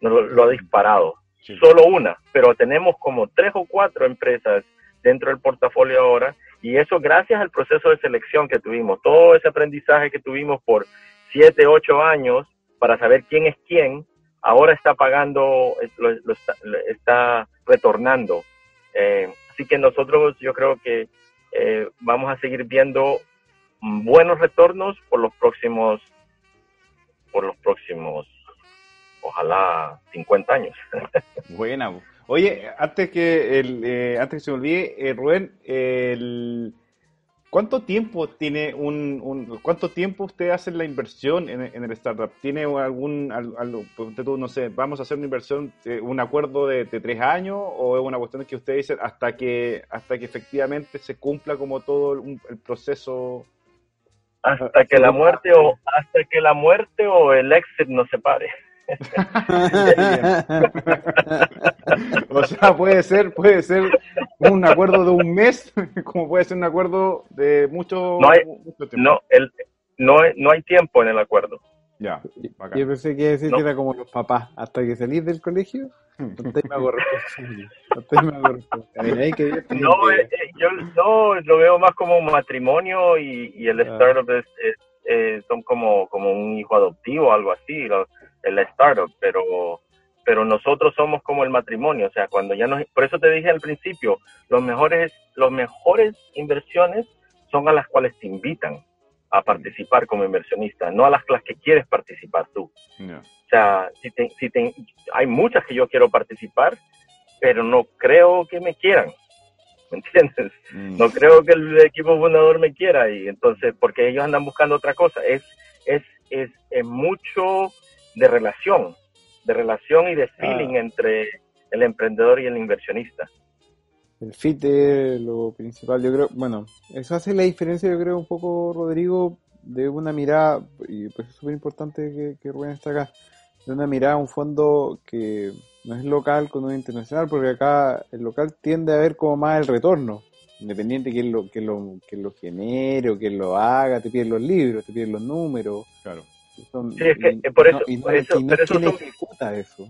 nos lo, lo ha disparado. Sí. Solo una, pero tenemos como tres o cuatro empresas dentro del portafolio ahora y eso gracias al proceso de selección que tuvimos, todo ese aprendizaje que tuvimos por siete, ocho años para saber quién es quién, ahora está pagando, lo, lo está, está, retornando. Eh, así que nosotros yo creo que eh, vamos a seguir viendo buenos retornos por los próximos, por los próximos, ojalá 50 años. <laughs> Buena. Oye, antes que el, eh, antes que se olvide, eh, Rubén, el, ¿cuánto tiempo tiene un, un, cuánto tiempo usted hace la inversión en, en el startup? ¿Tiene algún, algo, no sé, vamos a hacer una inversión, eh, un acuerdo de, de, tres años o es una cuestión que usted dice hasta que, hasta que efectivamente se cumpla como todo el, el proceso hasta que la muerte o hasta que la muerte o el exit nos separe. O sea, puede ser, puede ser un acuerdo de un mes, <laughs> como puede ser un acuerdo de mucho, no hay, mucho tiempo. No, el, no, hay, no hay tiempo en el acuerdo. Ya, bacán. Yo pensé que decir no. que era como los papás, hasta que salís del colegio, entonces me hago responsable. Entonces me hago responsable. Que no, eh, yo no, lo veo más como un matrimonio y, y el ah. startup es, es eh, son como, como un hijo adoptivo, algo así, lo, el startup, pero pero nosotros somos como el matrimonio, o sea, cuando ya nos, por eso te dije al principio, los mejores, los mejores inversiones son a las cuales te invitan a participar como inversionista, no a las, las que quieres participar tú. Yeah. O sea, si te, si te, hay muchas que yo quiero participar, pero no creo que me quieran. ¿Me entiendes? Mm. No creo que el equipo fundador me quiera y entonces, porque ellos andan buscando otra cosa. Es, es, es, es mucho de relación, de relación y de feeling ah. entre el emprendedor y el inversionista. El fit es lo principal, yo creo, bueno, eso hace la diferencia, yo creo, un poco, Rodrigo, de una mirada, y pues es súper importante que, que Rubén está acá, de una mirada a un fondo que no es local con un internacional, porque acá el local tiende a ver como más el retorno, independiente que lo, que lo, que lo genere o que lo haga, te piden los libros, te piden los números. Claro. Son, sí, es que por eso, y no, por eso, y no pero es quien esos son, ejecuta eso.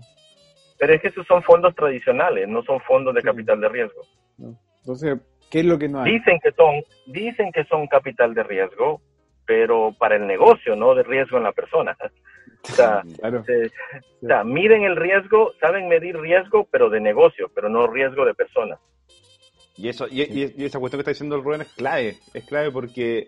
pero es que esos son fondos tradicionales, no son fondos de Sí. capital de riesgo. ¿no? Entonces, ¿qué es lo que no hay? Dicen que son, dicen que son capital de riesgo, pero para el negocio, no de riesgo en la persona. <laughs> O sea, <laughs> Claro. se- o sea, miden el riesgo, saben medir riesgo, pero de negocio, pero no riesgo de persona. Y eso, y, y- y esa cuestión que está diciendo el Rubén es clave, es clave porque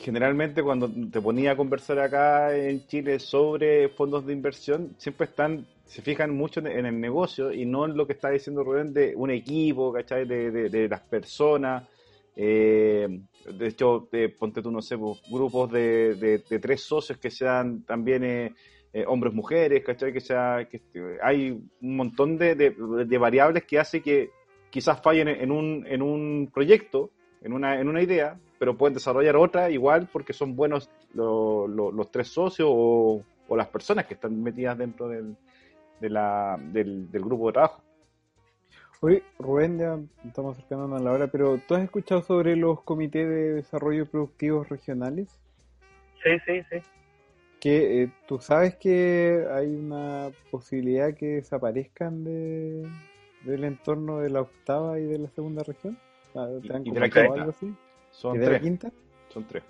generalmente cuando te ponía a conversar acá en Chile sobre fondos de inversión, siempre están, se fijan mucho en, el negocio y no en lo que está diciendo Rubén de un equipo, ¿cachai? De, de, de las personas. Eh, de hecho, eh, ponte tú, no sé, pues, grupos de, de, tres socios que sean también eh, eh, hombres, mujeres, ¿cachai? Que sea, que hay un montón de variables que hace que quizás fallen en un, en un proyecto, en una, en una idea, pero pueden desarrollar otra igual porque son buenos lo- lo- los tres socios o, o las personas que están metidas dentro del, de la, del, del grupo de trabajo. Oye, Rubén, ya estamos acercándonos a la hora, pero ¿tú has escuchado sobre los comités de desarrollo productivos regionales? Sí, sí, sí. Que eh, tú sabes que hay una posibilidad que desaparezcan de, del entorno de la octava y de la segunda región. Ah, ¿Te han y de la comentado quinta. algo así? Son ¿Y de la tres. quinta? Son tres.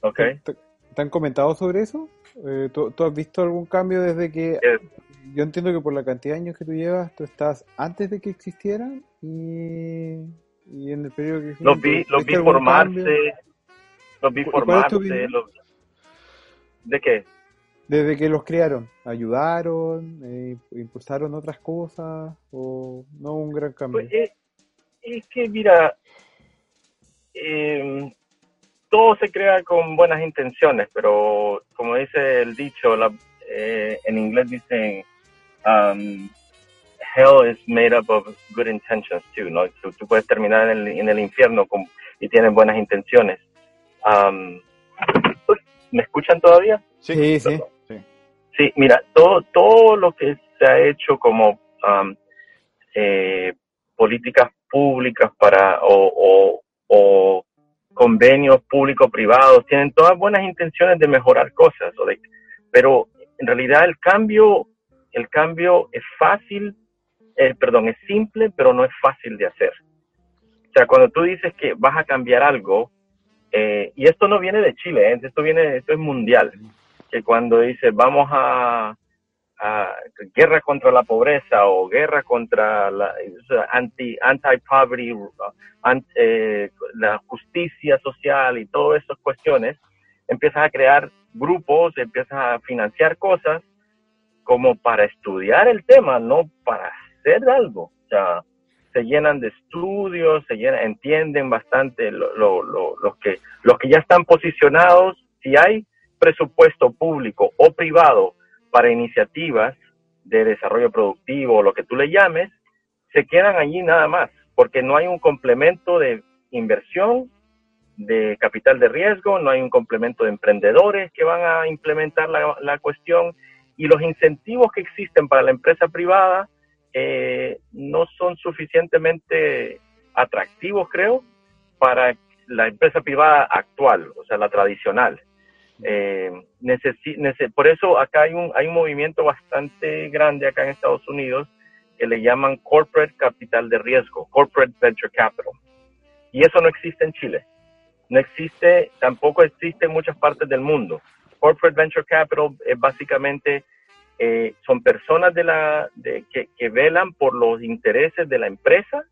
Ok. ¿Te, te han comentado sobre eso? Eh, ¿tú, tú has visto algún cambio desde que... Eh, Yo entiendo que por la cantidad de años que tú llevas, tú estás antes de que existieran y, y en el periodo que los vi, los ¿viste vi formarse, los vi ¿Y cuál es tu formarse. los- ¿De qué? Desde que los crearon, ¿ayudaron? Eh, ¿Impulsaron otras cosas? ¿O no hubo un gran cambio? Pues, eh, es que, mira, eh, todo se crea con buenas intenciones, pero como dice el dicho, la- eh, en inglés dicen, um, hell is made up of good intentions too, ¿no? Tú, puedes terminar en el, en el infierno con, y tienes buenas intenciones. Um, ¿Me escuchan todavía? Sí, sí, sí. Sí, mira, todo, todo lo que se ha hecho como um, eh, políticas públicas para o, o, convenios público-privados tienen todas buenas intenciones de mejorar cosas, pero en realidad el cambio, el cambio es fácil, eh, perdón, es simple, pero no es fácil de hacer. O sea, cuando tú dices que vas a cambiar algo, eh, y esto no viene de Chile, ¿eh? esto viene, esto es mundial, que cuando dices vamos a, guerra contra la pobreza o guerra contra la anti anti poverty eh, la justicia social y todas esas cuestiones empiezas a crear grupos empiezas a financiar cosas como para estudiar el tema no para hacer algo o sea se llenan de estudios, se llenan, entienden bastante lo, los, que, los que ya están posicionados. Si hay presupuesto público o privado para iniciativas de desarrollo productivo o lo que tú le llames, se quedan allí nada más, porque no hay un complemento de inversión, de capital de riesgo, no hay un complemento de emprendedores que van a implementar la, cuestión y los incentivos que existen para la empresa privada eh, no son suficientemente atractivos, creo, para la empresa privada actual, o sea, la tradicional. Eh, por eso acá hay un, hay un movimiento bastante grande acá en Estados Unidos que le llaman Corporate Capital de Riesgo, Corporate Venture Capital. Y eso no existe en Chile. No existe, tampoco existe en muchas partes del mundo. Corporate Venture Capital es básicamente eh, son personas de la, que, que, velan por los intereses de la empresa,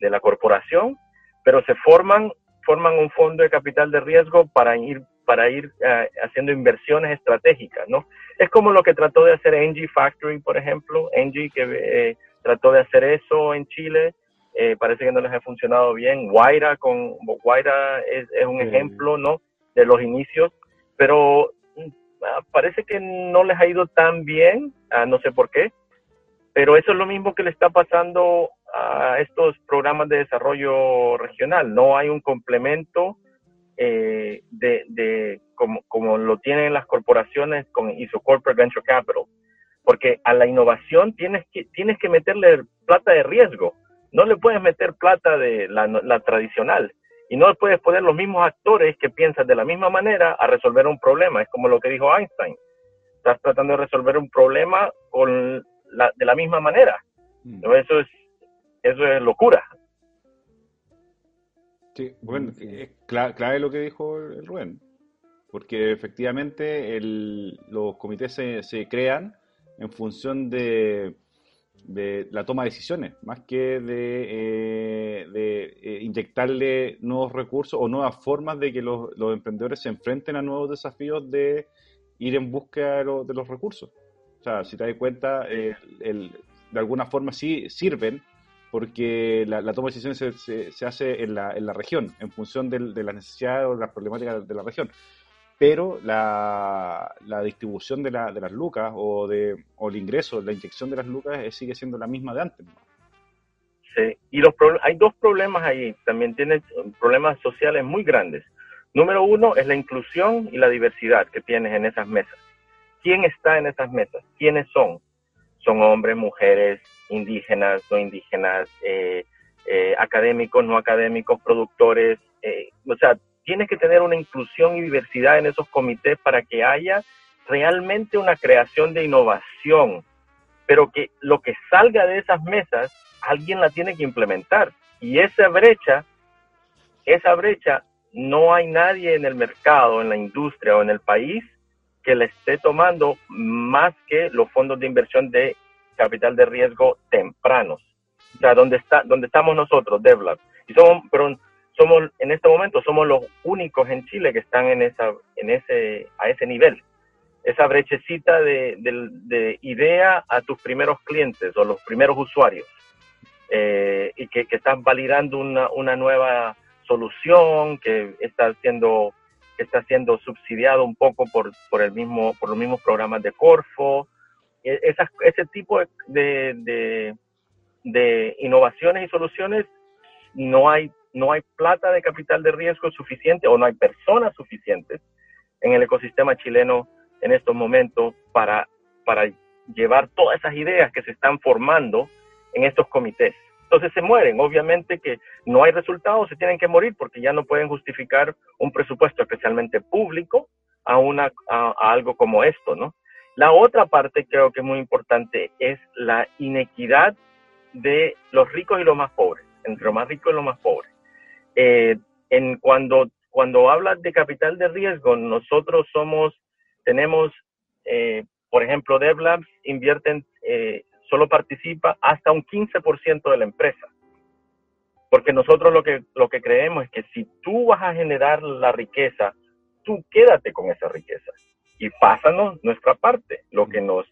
de la corporación, pero se forman, forman un fondo de capital de riesgo para ir, para ir uh, haciendo inversiones estratégicas, ¿no? Es como lo que trató de hacer Engie Factory, por ejemplo, Engie que eh, trató de hacer eso en Chile, eh, parece que no les ha funcionado bien. Guaira con Guaira es, es un ejemplo, ¿no? De los inicios, pero Ah, parece que no les ha ido tan bien, ah, no sé por qué, pero eso es lo mismo que le está pasando a estos programas de desarrollo regional. No hay un complemento eh, de, como, como, lo tienen las corporaciones con ISO Corporate Venture Capital, porque a la innovación tienes que, tienes que meterle plata de riesgo, no le puedes meter plata de la, la tradicional y no puedes poner los mismos actores que piensan de la misma manera a resolver un problema. Es como lo que dijo Einstein. Estás tratando de resolver un problema con la, de la misma manera. Mm. Eso es eso es locura. Sí, bueno, es clave, lo que dijo el Rubén, porque efectivamente los comités se, se crean en función de de la toma de decisiones, más que de, eh, de eh, inyectarle nuevos recursos o nuevas formas de que los, los, emprendedores se enfrenten a nuevos desafíos de ir en busca de, los recursos. O sea, si te das cuenta, eh, el, de alguna forma sí sirven porque la, toma de decisiones se, se, hace en la, en la, región, en función de, las necesidades o las problemáticas de la región pero la, distribución de, de, las lucas o, de, o el ingreso, la inyección de las lucas eh, sigue siendo la misma de antes. Sí, y los hay dos problemas ahí, también tiene problemas sociales muy grandes. Número uno es la inclusión y la diversidad que tienes en esas mesas. ¿Quién está en esas mesas? ¿Quiénes son? Son hombres, mujeres, indígenas, no indígenas, eh, eh, académicos, no académicos, productores, o sea, tienes que tener una inclusión y diversidad en esos comités para que haya realmente una creación de innovación, pero que lo que salga de esas mesas, alguien la tiene que implementar. Y esa brecha, esa brecha, no hay nadie en el mercado, en la industria o en el país que le esté tomando más que los fondos de inversión de capital de riesgo tempranos. O sea, donde está, donde estamos nosotros, Devlab. Y somos, pero somos en este momento somos los únicos en Chile que están en esa en ese a ese nivel esa brechecita de, de, idea a tus primeros clientes o los primeros usuarios eh, y que, que estás validando una, una nueva solución que está siendo que está siendo subsidiado un poco por, por el mismo por los mismos programas de Corfo e, ese tipo de, de, de innovaciones y soluciones, no hay, no hay plata de capital de riesgo suficiente o no hay personas suficientes en el ecosistema chileno en estos momentos para, para llevar todas esas ideas que se están formando en estos comités. Entonces se mueren. Obviamente que no hay resultados, se tienen que morir porque ya no pueden justificar un presupuesto especialmente público a, una, a, algo como esto, ¿no? La otra parte creo que es muy importante es la inequidad de los ricos y los más pobres, entre los más ricos y los más pobres. Eh, en cuando, cuando hablas de capital de riesgo, nosotros somos, tenemos, eh, por ejemplo, DevLabs invierten, eh, solo participa hasta un 15% de la empresa. Porque nosotros lo que, lo que creemos es que si tú vas a generar la riqueza, tú quédate con esa riqueza y pásanos nuestra parte, lo que nos,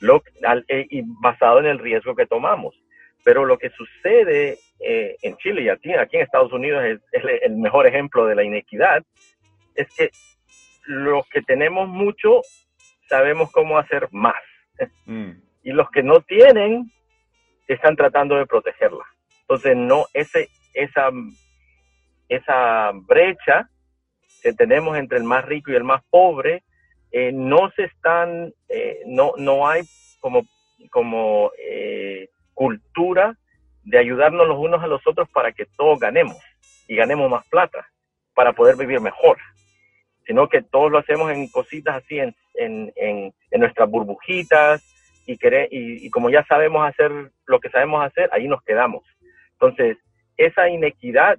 lo, y basado en el riesgo que tomamos. Pero lo que sucede eh, en Chile y aquí, aquí en Estados Unidos es, el mejor ejemplo de la inequidad, es que los que tenemos mucho sabemos cómo hacer más. Mm. Y los que no tienen están tratando de protegerla. Entonces, no, ese, esa, esa brecha que tenemos entre el más rico y el más pobre, eh, no se están, eh, no, no hay como, como eh, cultura de ayudarnos los unos a los otros para que todos ganemos y ganemos más plata para poder vivir mejor, sino que todos lo hacemos en cositas así, en, en, en, nuestras burbujitas y, y, y, como ya sabemos hacer lo que sabemos hacer, ahí nos quedamos. Entonces, esa inequidad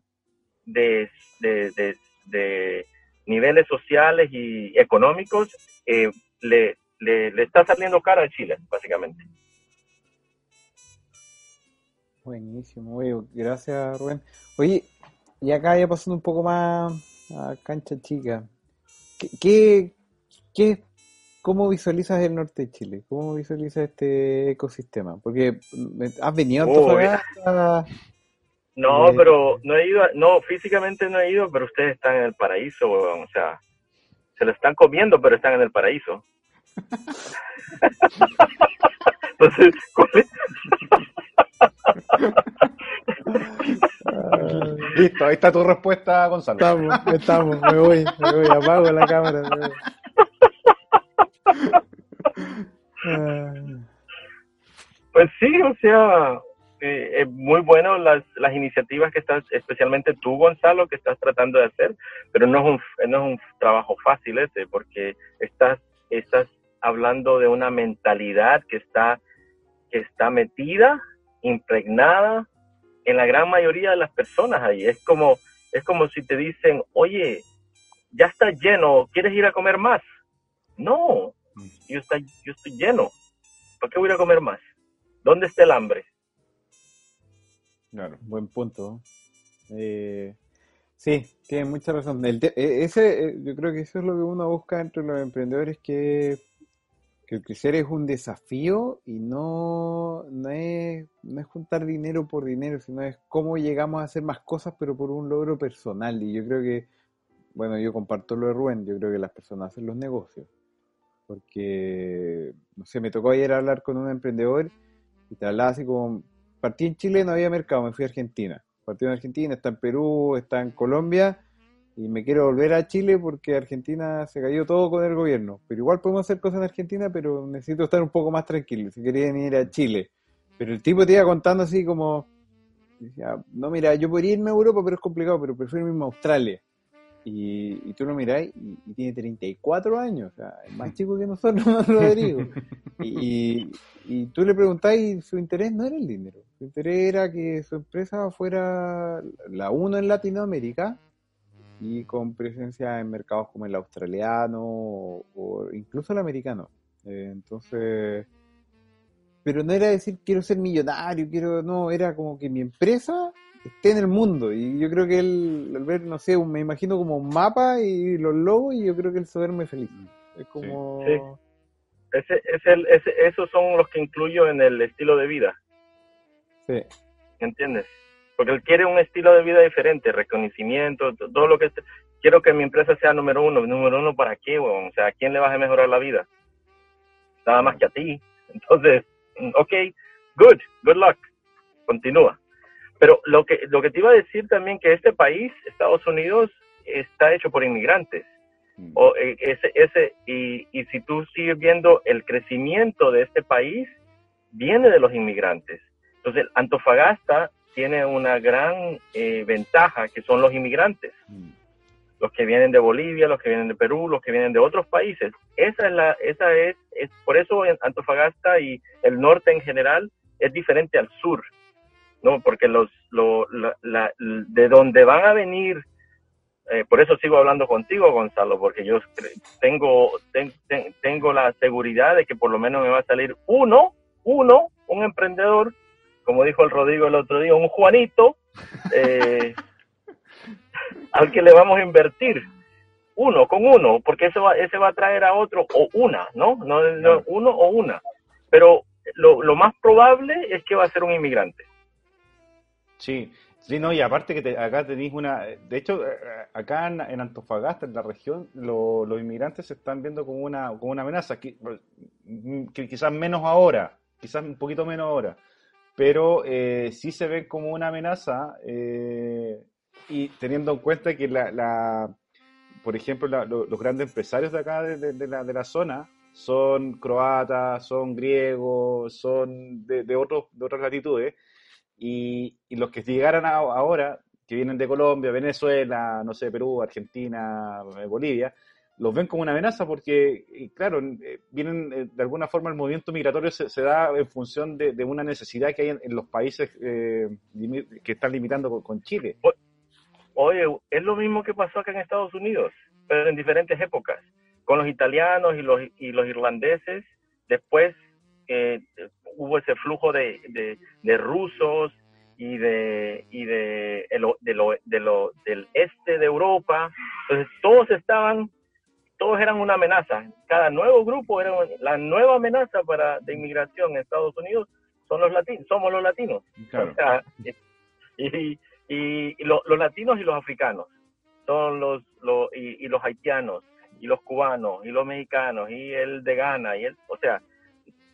de, de, de, niveles sociales y económicos eh, le, le, está saliendo cara a Chile, básicamente. Buenísimo, oye, gracias Rubén. Oye, y acá ya pasando un poco más a cancha chica, ¿qué, qué, cómo visualizas el norte de Chile? ¿Cómo visualizas este ecosistema? Porque has venido a <laughs> No, pero no he ido, no, físicamente no he ido, pero ustedes están en el paraíso, o sea, se lo están comiendo, pero están en el paraíso. <laughs> Entonces. <laughs> Listo, ahí está tu respuesta, Gonzalo. Estamos, estamos, me voy, me voy, apago la cámara. <laughs> Pues sí, o sea, eh, es muy bueno las, las iniciativas que estás, especialmente tú, Gonzalo, que estás tratando de hacer, pero no es un, no es un trabajo fácil ese, porque estás, estás hablando de una mentalidad que está, que está metida impregnada en la gran mayoría de las personas ahí. Es como, es como si te dicen, oye, ya está lleno, ¿quieres ir a comer más? No. Yo, está, yo estoy lleno. ¿Para qué voy a comer más? ¿Dónde está el hambre? Claro, buen punto. Eh, sí, tiene mucha razón. E, ese, eh, yo creo que eso es lo que uno busca entre los emprendedores, que que el crecer es un desafío y no, no, es, no es juntar dinero por dinero, sino es cómo llegamos a hacer más cosas, pero por un logro personal. Y yo creo que, bueno, yo comparto lo de Rubén, yo creo que las personas hacen los negocios. Porque, no sé, me tocó ayer hablar con un emprendedor y te hablaba así como, partí en Chile, no había mercado, me fui a Argentina. Partí en Argentina, está en Perú, está en Colombia y me quiero volver a Chile porque Argentina se cayó todo con el gobierno. Pero igual podemos hacer cosas en Argentina, pero necesito estar un poco más tranquilo. Si querían ir a Chile. Pero el tipo te iba contando así como, decía, no, mira, yo podría irme a Europa, pero es complicado, pero prefiero irme a Australia. Y, tú lo miráis y, tiene 34 años, o sea, es más <laughs> chico que nosotros, <laughs> Rodrigo. Y, y tú le preguntáis, su interés no era el dinero, su interés era que su empresa fuera la uno en Latinoamérica y con presencia en mercados como el australiano o, incluso el americano. Eh, entonces, pero no era decir quiero ser millonario, quiero, no, era como que mi empresa esté en el mundo y yo creo que él, al ver, no sé, me imagino como un mapa y los logos y yo creo que él se duerme feliz. Es como... Sí. Ese, ese, ese, esos son los que incluyo en el estilo de vida. Sí. ¿Entiendes? porque él quiere un estilo de vida diferente, reconocimiento, todo lo que... Quiero que mi empresa sea número uno. ¿Número uno para qué, O sea, ¿a quién le vas a mejorar la vida? Nada más que a ti. Entonces, ok, good, good luck. continúa. Pero lo que, lo que te iba a decir también que este país, Estados Unidos, está hecho por inmigrantes. Mm. O, eh, ese, ese, y, y si tú sigues viendo el crecimiento de este país, viene de los inmigrantes. Entonces, Antofagasta tiene una gran eh, ventaja, que son los inmigrantes. Mm. Los que vienen de Bolivia, los que vienen de Perú, los que vienen de otros países. Esa es la, esa es, es por eso Antofagasta y el norte en general es diferente al sur. ¿No? Porque los, lo, la, de donde van a venir, eh, por eso sigo hablando contigo, Gonzalo, porque yo tengo, tengo la seguridad de que por lo menos me va a salir uno, uno, un emprendedor, como dijo el Rodrigo el otro día, un Juanito, eh, <laughs> al que le vamos a invertir uno con uno, porque eso va, ese va a traer a otro o una, ¿no? no, uno o una. Pero lo, lo, más probable es que va a ser un inmigrante. Sí, sí, no, y aparte que acá tenéis una, de hecho, eh, eh, acá en, Antofagasta, en la región, los inmigrantes se están viendo como una, como una amenaza, que, mm, quizás menos ahora, quizás un poquito menos ahora, pero eh, sí se ven como una amenaza y teniendo en cuenta que la, la por ejemplo, los grandes empresarios de acá, de, la, de la zona, son croatas, son griegos, son de, de, otros, de otras latitudes, y, los que llegaran ahora, que vienen de Colombia, Venezuela, no sé, Perú, Argentina, eh, Bolivia, los ven como una amenaza porque, claro, eh, vienen eh, de alguna forma el movimiento migratorio se, da en función de, una necesidad que hay en, los países que están limitando con, Chile. Oye, es lo mismo que pasó acá en Estados Unidos, pero en diferentes épocas, con los italianos y los, y los irlandeses, después hubo ese flujo de, de, rusos y de y de, de, lo, de lo, del este de Europa. Entonces todos estaban, todos eran una amenaza. Cada nuevo grupo era la nueva amenaza para de inmigración en Estados Unidos son los latinos, somos los latinos. <laughs> y, y, los latinos y los africanos son los, los y, y, los haitianos y los cubanos y los mexicanos y el de Ghana y el, o sea,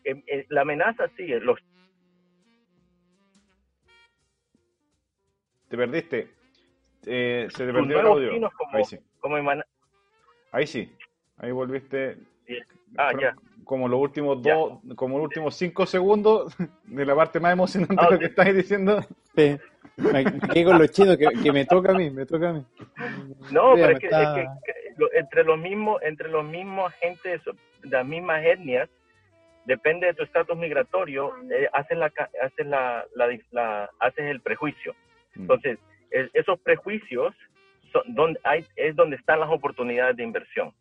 Em, eh, la amenaza sigue. Los... Te perdiste. Eh, se te perdió el audio. ahí sí. Ahí sí. Ahí volviste. Ah, ya. Como los últimos dos, como los últimos cinco segundos <laughs> de la parte más emocionante de lo que estás diciendo. Sí. Me, quedé con los chinos, que, me toca a mí, me toca a mí. No, pero es que, entre los mismos, entre los mismos agentes de las mismas etnias, depende de tu estatus migratorio, eh, haces, la, haces, la, la, haces el prejuicio. Mm. Entonces, esos prejuicios son donde hay, es donde están las oportunidades de inversión.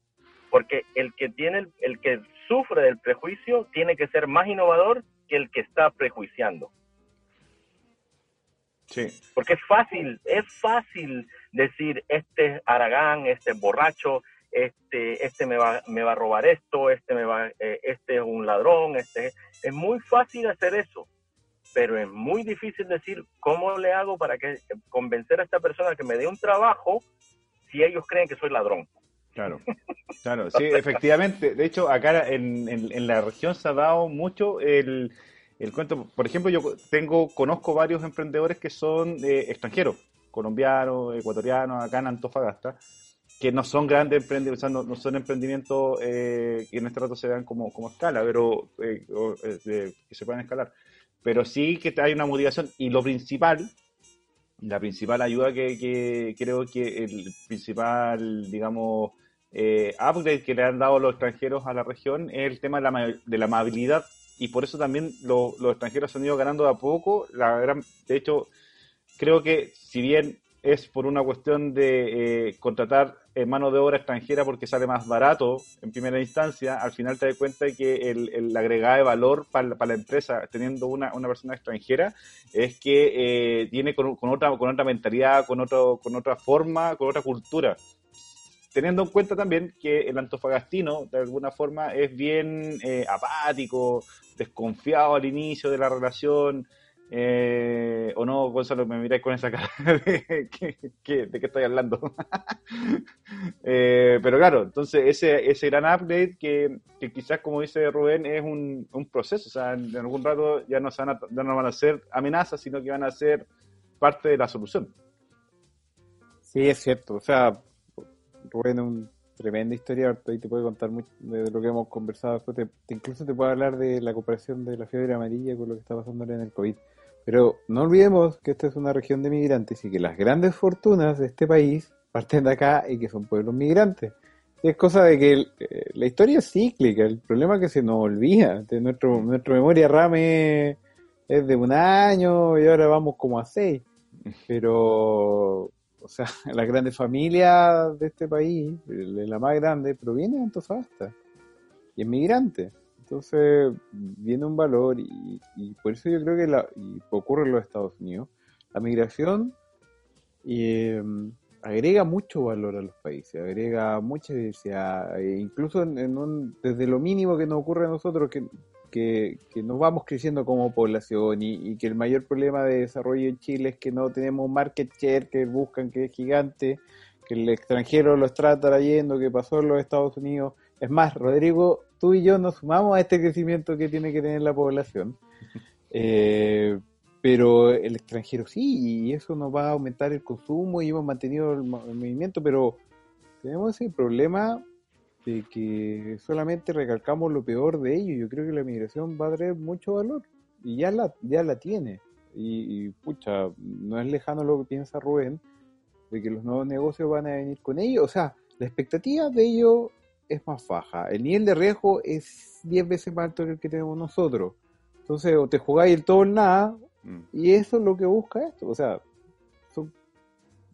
Porque el que, tiene, el, que sufre del prejuicio tiene que ser más innovador que el que está prejuiciando. Sí. Porque es fácil, es fácil decir, este es Aragán, este es borracho, este, este me va, me va a robar esto, este me va, eh, este es un ladrón, este es muy fácil hacer eso, pero es muy difícil decir cómo le hago para que convencer a esta persona que me dé un trabajo si ellos creen que soy ladrón. Claro, claro, sí, efectivamente. De hecho, acá en, en, la región se ha dado mucho el, el, cuento. Por ejemplo, yo tengo, conozco varios emprendedores que son eh, extranjeros, colombianos, ecuatorianos, acá en Antofagasta, que no son grandes emprendimientos, no, son emprendimientos eh, que en este rato se vean como, como escala, pero eh, eh, que se puedan escalar. Pero sí que hay una motivación y lo principal, la principal ayuda que, creo que el principal, digamos, upgrade que le han dado los extranjeros a la región es el tema de la, de la amabilidad y por eso también los extranjeros han ido ganando de a poco. La gran, de hecho, creo que si bien es por una cuestión de eh, contratar mano de obra extranjera porque sale más barato en primera instancia, al final te das cuenta de que el, el agregado de valor para, la empresa teniendo una, una persona extranjera es que eh, tiene con, otra, con otra mentalidad, con, otro, con otra forma, con otra cultura. Teniendo en cuenta también que el antofagastino de alguna forma es bien eh, apático, desconfiado al inicio de la relación, Eh, o no, Gonzalo, me miráis con esa cara <laughs> de que, de qué estoy hablando. <laughs> eh, pero claro, entonces ese, ese gran update que, que quizás, como dice Rubén, es un, un, proceso. O sea, en algún rato ya no, van a, ya no van a ser amenazas, sino que van a ser parte de la solución. Sí, es cierto. O sea, Rubén es un tremenda historia, ahí te puede contar mucho de lo que hemos conversado. Te, incluso te puedo hablar de la cooperación de la fiebre amarilla con lo que está pasando en el COVID. Pero no olvidemos que esta es una región de migrantes y que las grandes fortunas de este país parten de acá y que son pueblos migrantes. es cosa de que eh, la historia es cíclica, el problema es que se nos olvida. De nuestro, nuestra memoria RAM es, de un año y ahora vamos como a seis. Pero, o sea, <laughs> la grandes familias de este país, la más grande, proviene de Antofagasta y es migrante. Entonces viene un valor y, por eso yo creo que la, y ocurre en los Estados Unidos, la migración em, agrega mucho valor a los países, agrega mucha diversidad, e incluso en, desde lo mínimo que nos ocurre a nosotros, que, que, nos vamos creciendo como población y, que el mayor problema de desarrollo en Chile es que no tenemos market share, que buscan que es gigante, que el extranjero lo está trayendo, que pasó en los Estados Unidos. Es más, Rodrigo, tú y yo nos sumamos a este crecimiento que tiene que tener la población. <laughs> Eh, pero el extranjero sí, y eso nos va a aumentar el consumo y hemos mantenido el, movimiento, pero tenemos ese problema de que solamente recalcamos lo peor de ello. Yo creo que la migración va a traer mucho valor y ya la, ya la tiene. Y, y pucha, no es lejano lo que piensa Rubén, de que los nuevos negocios van a venir con ello. O sea, la expectativa de ello es más baja. El nivel de riesgo es 10 veces más alto que el que tenemos nosotros. Entonces, o te jugáis el todo o nada, mm. y eso es lo que busca esto. O sea, son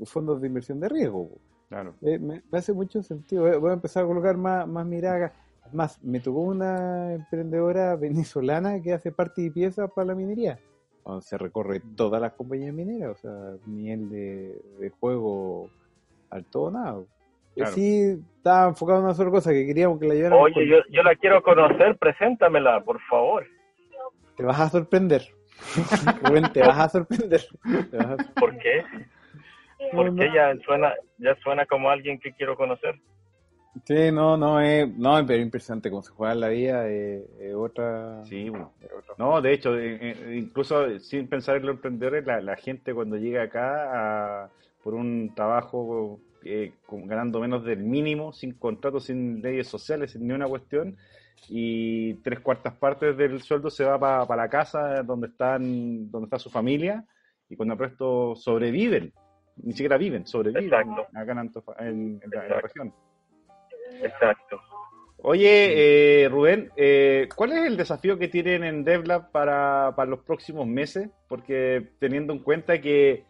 fondos de inversión de riesgo. Claro. Eh, me, hace mucho sentido. Voy a empezar a colocar más, más miradas. Más, me tocó una emprendedora venezolana que hace parte y pieza para la minería. se recorre todas las compañías mineras, o sea, nivel de, de juego al todo nada. Sí, estaba enfocado en una sola cosa, que queríamos que la llevaran. Oye, yo, yo la quiero conocer, preséntamela, por favor. Te vas a sorprender. <laughs> te vas a sorprender. ¿Por qué? Porque ya suena, ya suena como alguien que quiero conocer. Sí, no, no, es, no, pero impresionante cómo se juega en la vida, es, otra... Sí, bueno. no, de hecho, eh, eh, incluso sin pensar en los emprendedores, la, la gente cuando llega acá a, por un trabajo eh, ganando menos del mínimo, sin contrato, sin leyes sociales, sin ni una cuestión, y tres cuartas partes del sueldo se va para la casa donde están donde está su familia, y cuando presto sobreviven, ni siquiera viven, sobreviven acá en, la, región. Exacto. Oye, eh, Rubén, eh, ¿cuál es el desafío que tienen en DevLab para, para los próximos meses? Porque teniendo en cuenta que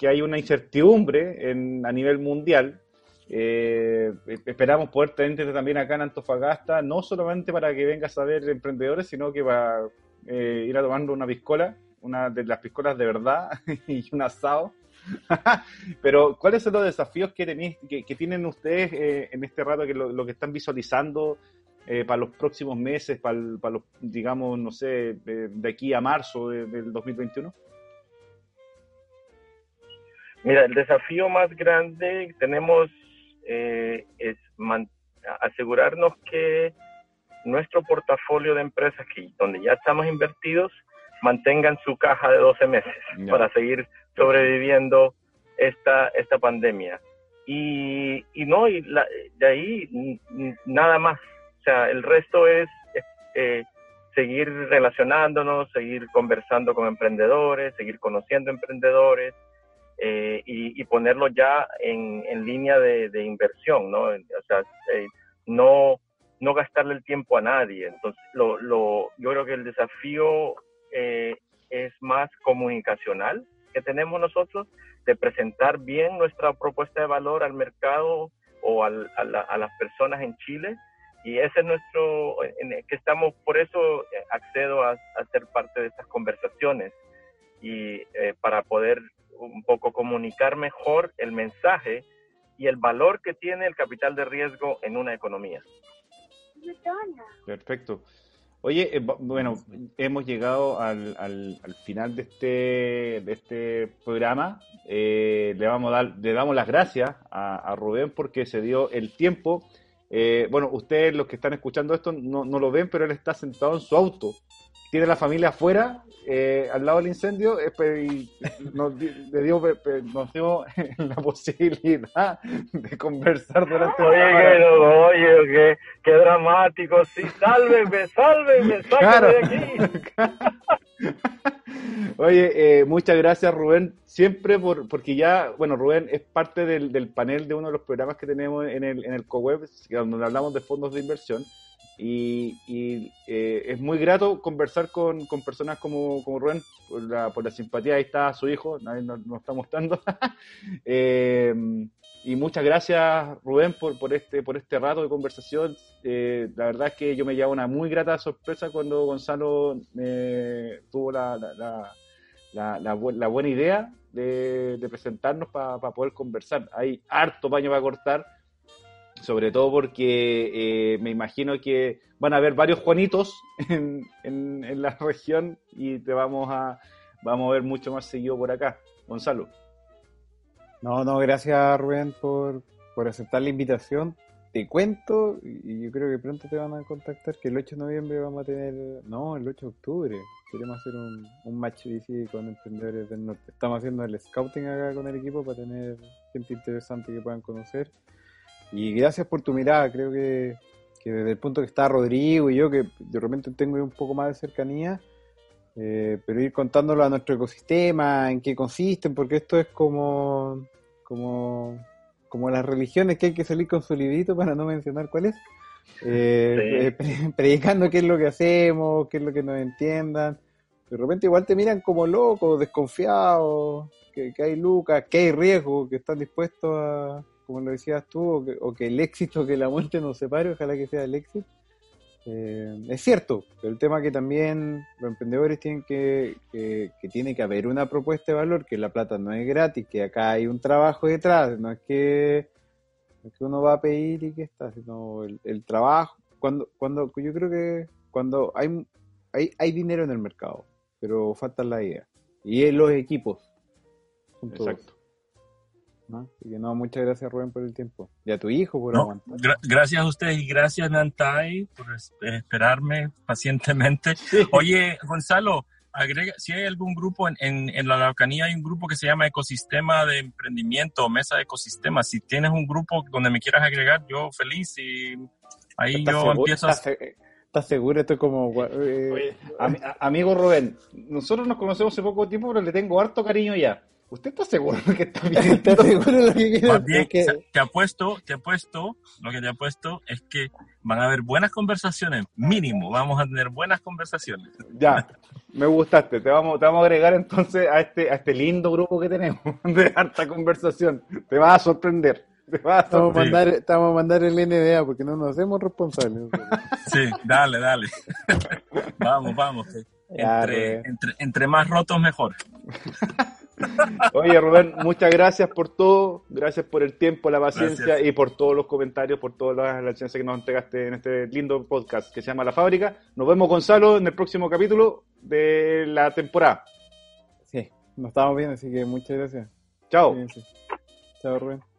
que hay una incertidumbre en, a nivel mundial. Eh, esperamos poder tenerte también acá en Antofagasta, no solamente para que vengas a ver emprendedores, sino que para eh, ir a tomando una piscola, una de las piscolas de verdad <laughs> y un asado. <laughs> Pero, ¿cuáles son los desafíos que, tenéis, que, tienen ustedes eh, en este rato, que lo, que están visualizando para los próximos meses, para, para, los, digamos, no sé, de, aquí a marzo del 2021? Mira, el desafío más grande que tenemos eh, es asegurarnos que nuestro portafolio de empresas que donde ya estamos invertidos mantengan su caja de 12 meses para seguir sobreviviendo esta, esta pandemia. Y, y no, y de ahí nada más. O sea, el resto es eh, seguir relacionándonos, seguir conversando con emprendedores, seguir conociendo emprendedores, eh, y, ponerlo ya en, en línea de, inversión, ¿no? O sea, eh, no, no gastarle el tiempo a nadie. Entonces, lo, lo, yo creo que el desafío eh, es más comunicacional que tenemos nosotros, de presentar bien nuestra propuesta de valor al mercado o al, a, a, las personas en Chile. Y ese es nuestro, que estamos, por eso accedo a, a ser parte de estas conversaciones y para poder un poco comunicar mejor el mensaje y el valor que tiene el capital de riesgo en una economía. Perfecto. Oye, eh, bueno, hemos llegado al, al, final de este, de este programa. Eh, le, vamos a dar, le damos las gracias a, Rubén porque se dio el tiempo. Eh, bueno, ustedes los que están escuchando esto no, no, lo ven, pero él está sentado en su auto tiene la familia afuera, eh, al lado del incendio, eh, y nos, le dio, nos dio <laughs> la posibilidad de conversar durante Oye, que, oye, qué, qué dramático, sí, sálveme, sálveme, sálveme de aquí. <laughs> Oye, eh, muchas gracias Rubén, siempre por, porque ya, bueno, Rubén es parte del, del panel de uno de los programas que tenemos en el, en el CoWeb, donde hablamos de fondos de inversión. Y, eh, es muy grato conversar con, personas como, como Rubén, por la, por la simpatía, ahí está su hijo, nadie nos, está mostrando. <laughs> Eh, y muchas gracias Rubén por, por, este, por este rato de conversación. Eh, la verdad es que yo me llevo una muy grata sorpresa cuando Gonzalo tuvo la, la, la, buena idea de, presentarnos para poder conversar. Hay harto paño para cortar sobre todo porque eh, me imagino que van a haber varios Juanitos <laughs> en, en, la región y te vamos a, vamos a ver mucho más seguido por acá. Gonzalo. No, no, gracias Rubén por, por aceptar la invitación. Te cuento, y yo creo que pronto te van a contactar, que el 8 de noviembre vamos a tener, no, el 8 de octubre, queremos hacer un, un match DC con emprendedores del norte. Estamos haciendo el scouting acá con el equipo para tener gente interesante que puedan conocer y gracias por tu mirada, creo que, desde el punto que está Rodrigo y yo, que de repente tengo un poco más de cercanía, eh, pero ir contándolo a nuestro ecosistema, en qué consisten, porque esto es como, como, como las religiones que hay que salir con su librito para no mencionar cuál es. Eh, eh, <laughs> predicando qué es lo que hacemos, qué es lo que nos entiendan. De repente igual te miran como locos, desconfiados, que, que hay lucas, que hay riesgo, que están dispuestos a, como lo decías tú, o que, el éxito, que la muerte nos separe, ojalá que sea el éxito. Eh, es cierto, pero el tema que también los emprendedores tienen que, que, tiene que haber una propuesta de valor, que la plata no es gratis, que acá hay un trabajo detrás, no es que, que uno va a pedir y que está, sino el, trabajo, cuando, cuando yo creo que cuando hay, hay, hay dinero en el mercado, pero falta la idea, y los equipos. Exacto. Así que no, muchas gracias Rubén por el tiempo. Y a tu hijo por aguantar. gracias a ustedes y gracias Nantai por esperarme pacientemente. Oye, Gonzalo, agrega, si hay algún grupo en, en, la Araucanía, hay un grupo que se llama Ecosistema de Emprendimiento, Mesa de Ecosistemas. Si tienes un grupo donde me quieras agregar, yo feliz y ahí yo empiezo a... ¿Estás seguro? Esto es como... Eh, amigo Rubén, nosotros nos conocemos hace poco tiempo, pero le tengo harto cariño ya. ¿Usted está seguro de que está bien? ¿Está seguro de lo que quiere? Te apuesto, te apuesto, lo que te apuesto es que van a haber buenas conversaciones, mínimo, vamos a tener buenas conversaciones. Ya, me gustaste, te vamos, te vamos a agregar entonces a este, a este lindo grupo que tenemos <laughs> de harta conversación. Te va a sorprender. Te va a Estamos, a mandar, estamos a mandar el NDA porque no nos hacemos responsables. Sí, dale, dale. <laughs> vamos, vamos. Entre, entre, entre más rotos, mejor. Oye, Rubén, muchas gracias por todo, gracias por el tiempo, la paciencia y por todos los comentarios, por todas las, las que nos entregaste en este lindo podcast que se llama La Fábrica. Nos vemos, Gonzalo, en el próximo capítulo de la temporada. Sí, nos estamos viendo, así que muchas gracias. Chao. Chao, Rubén.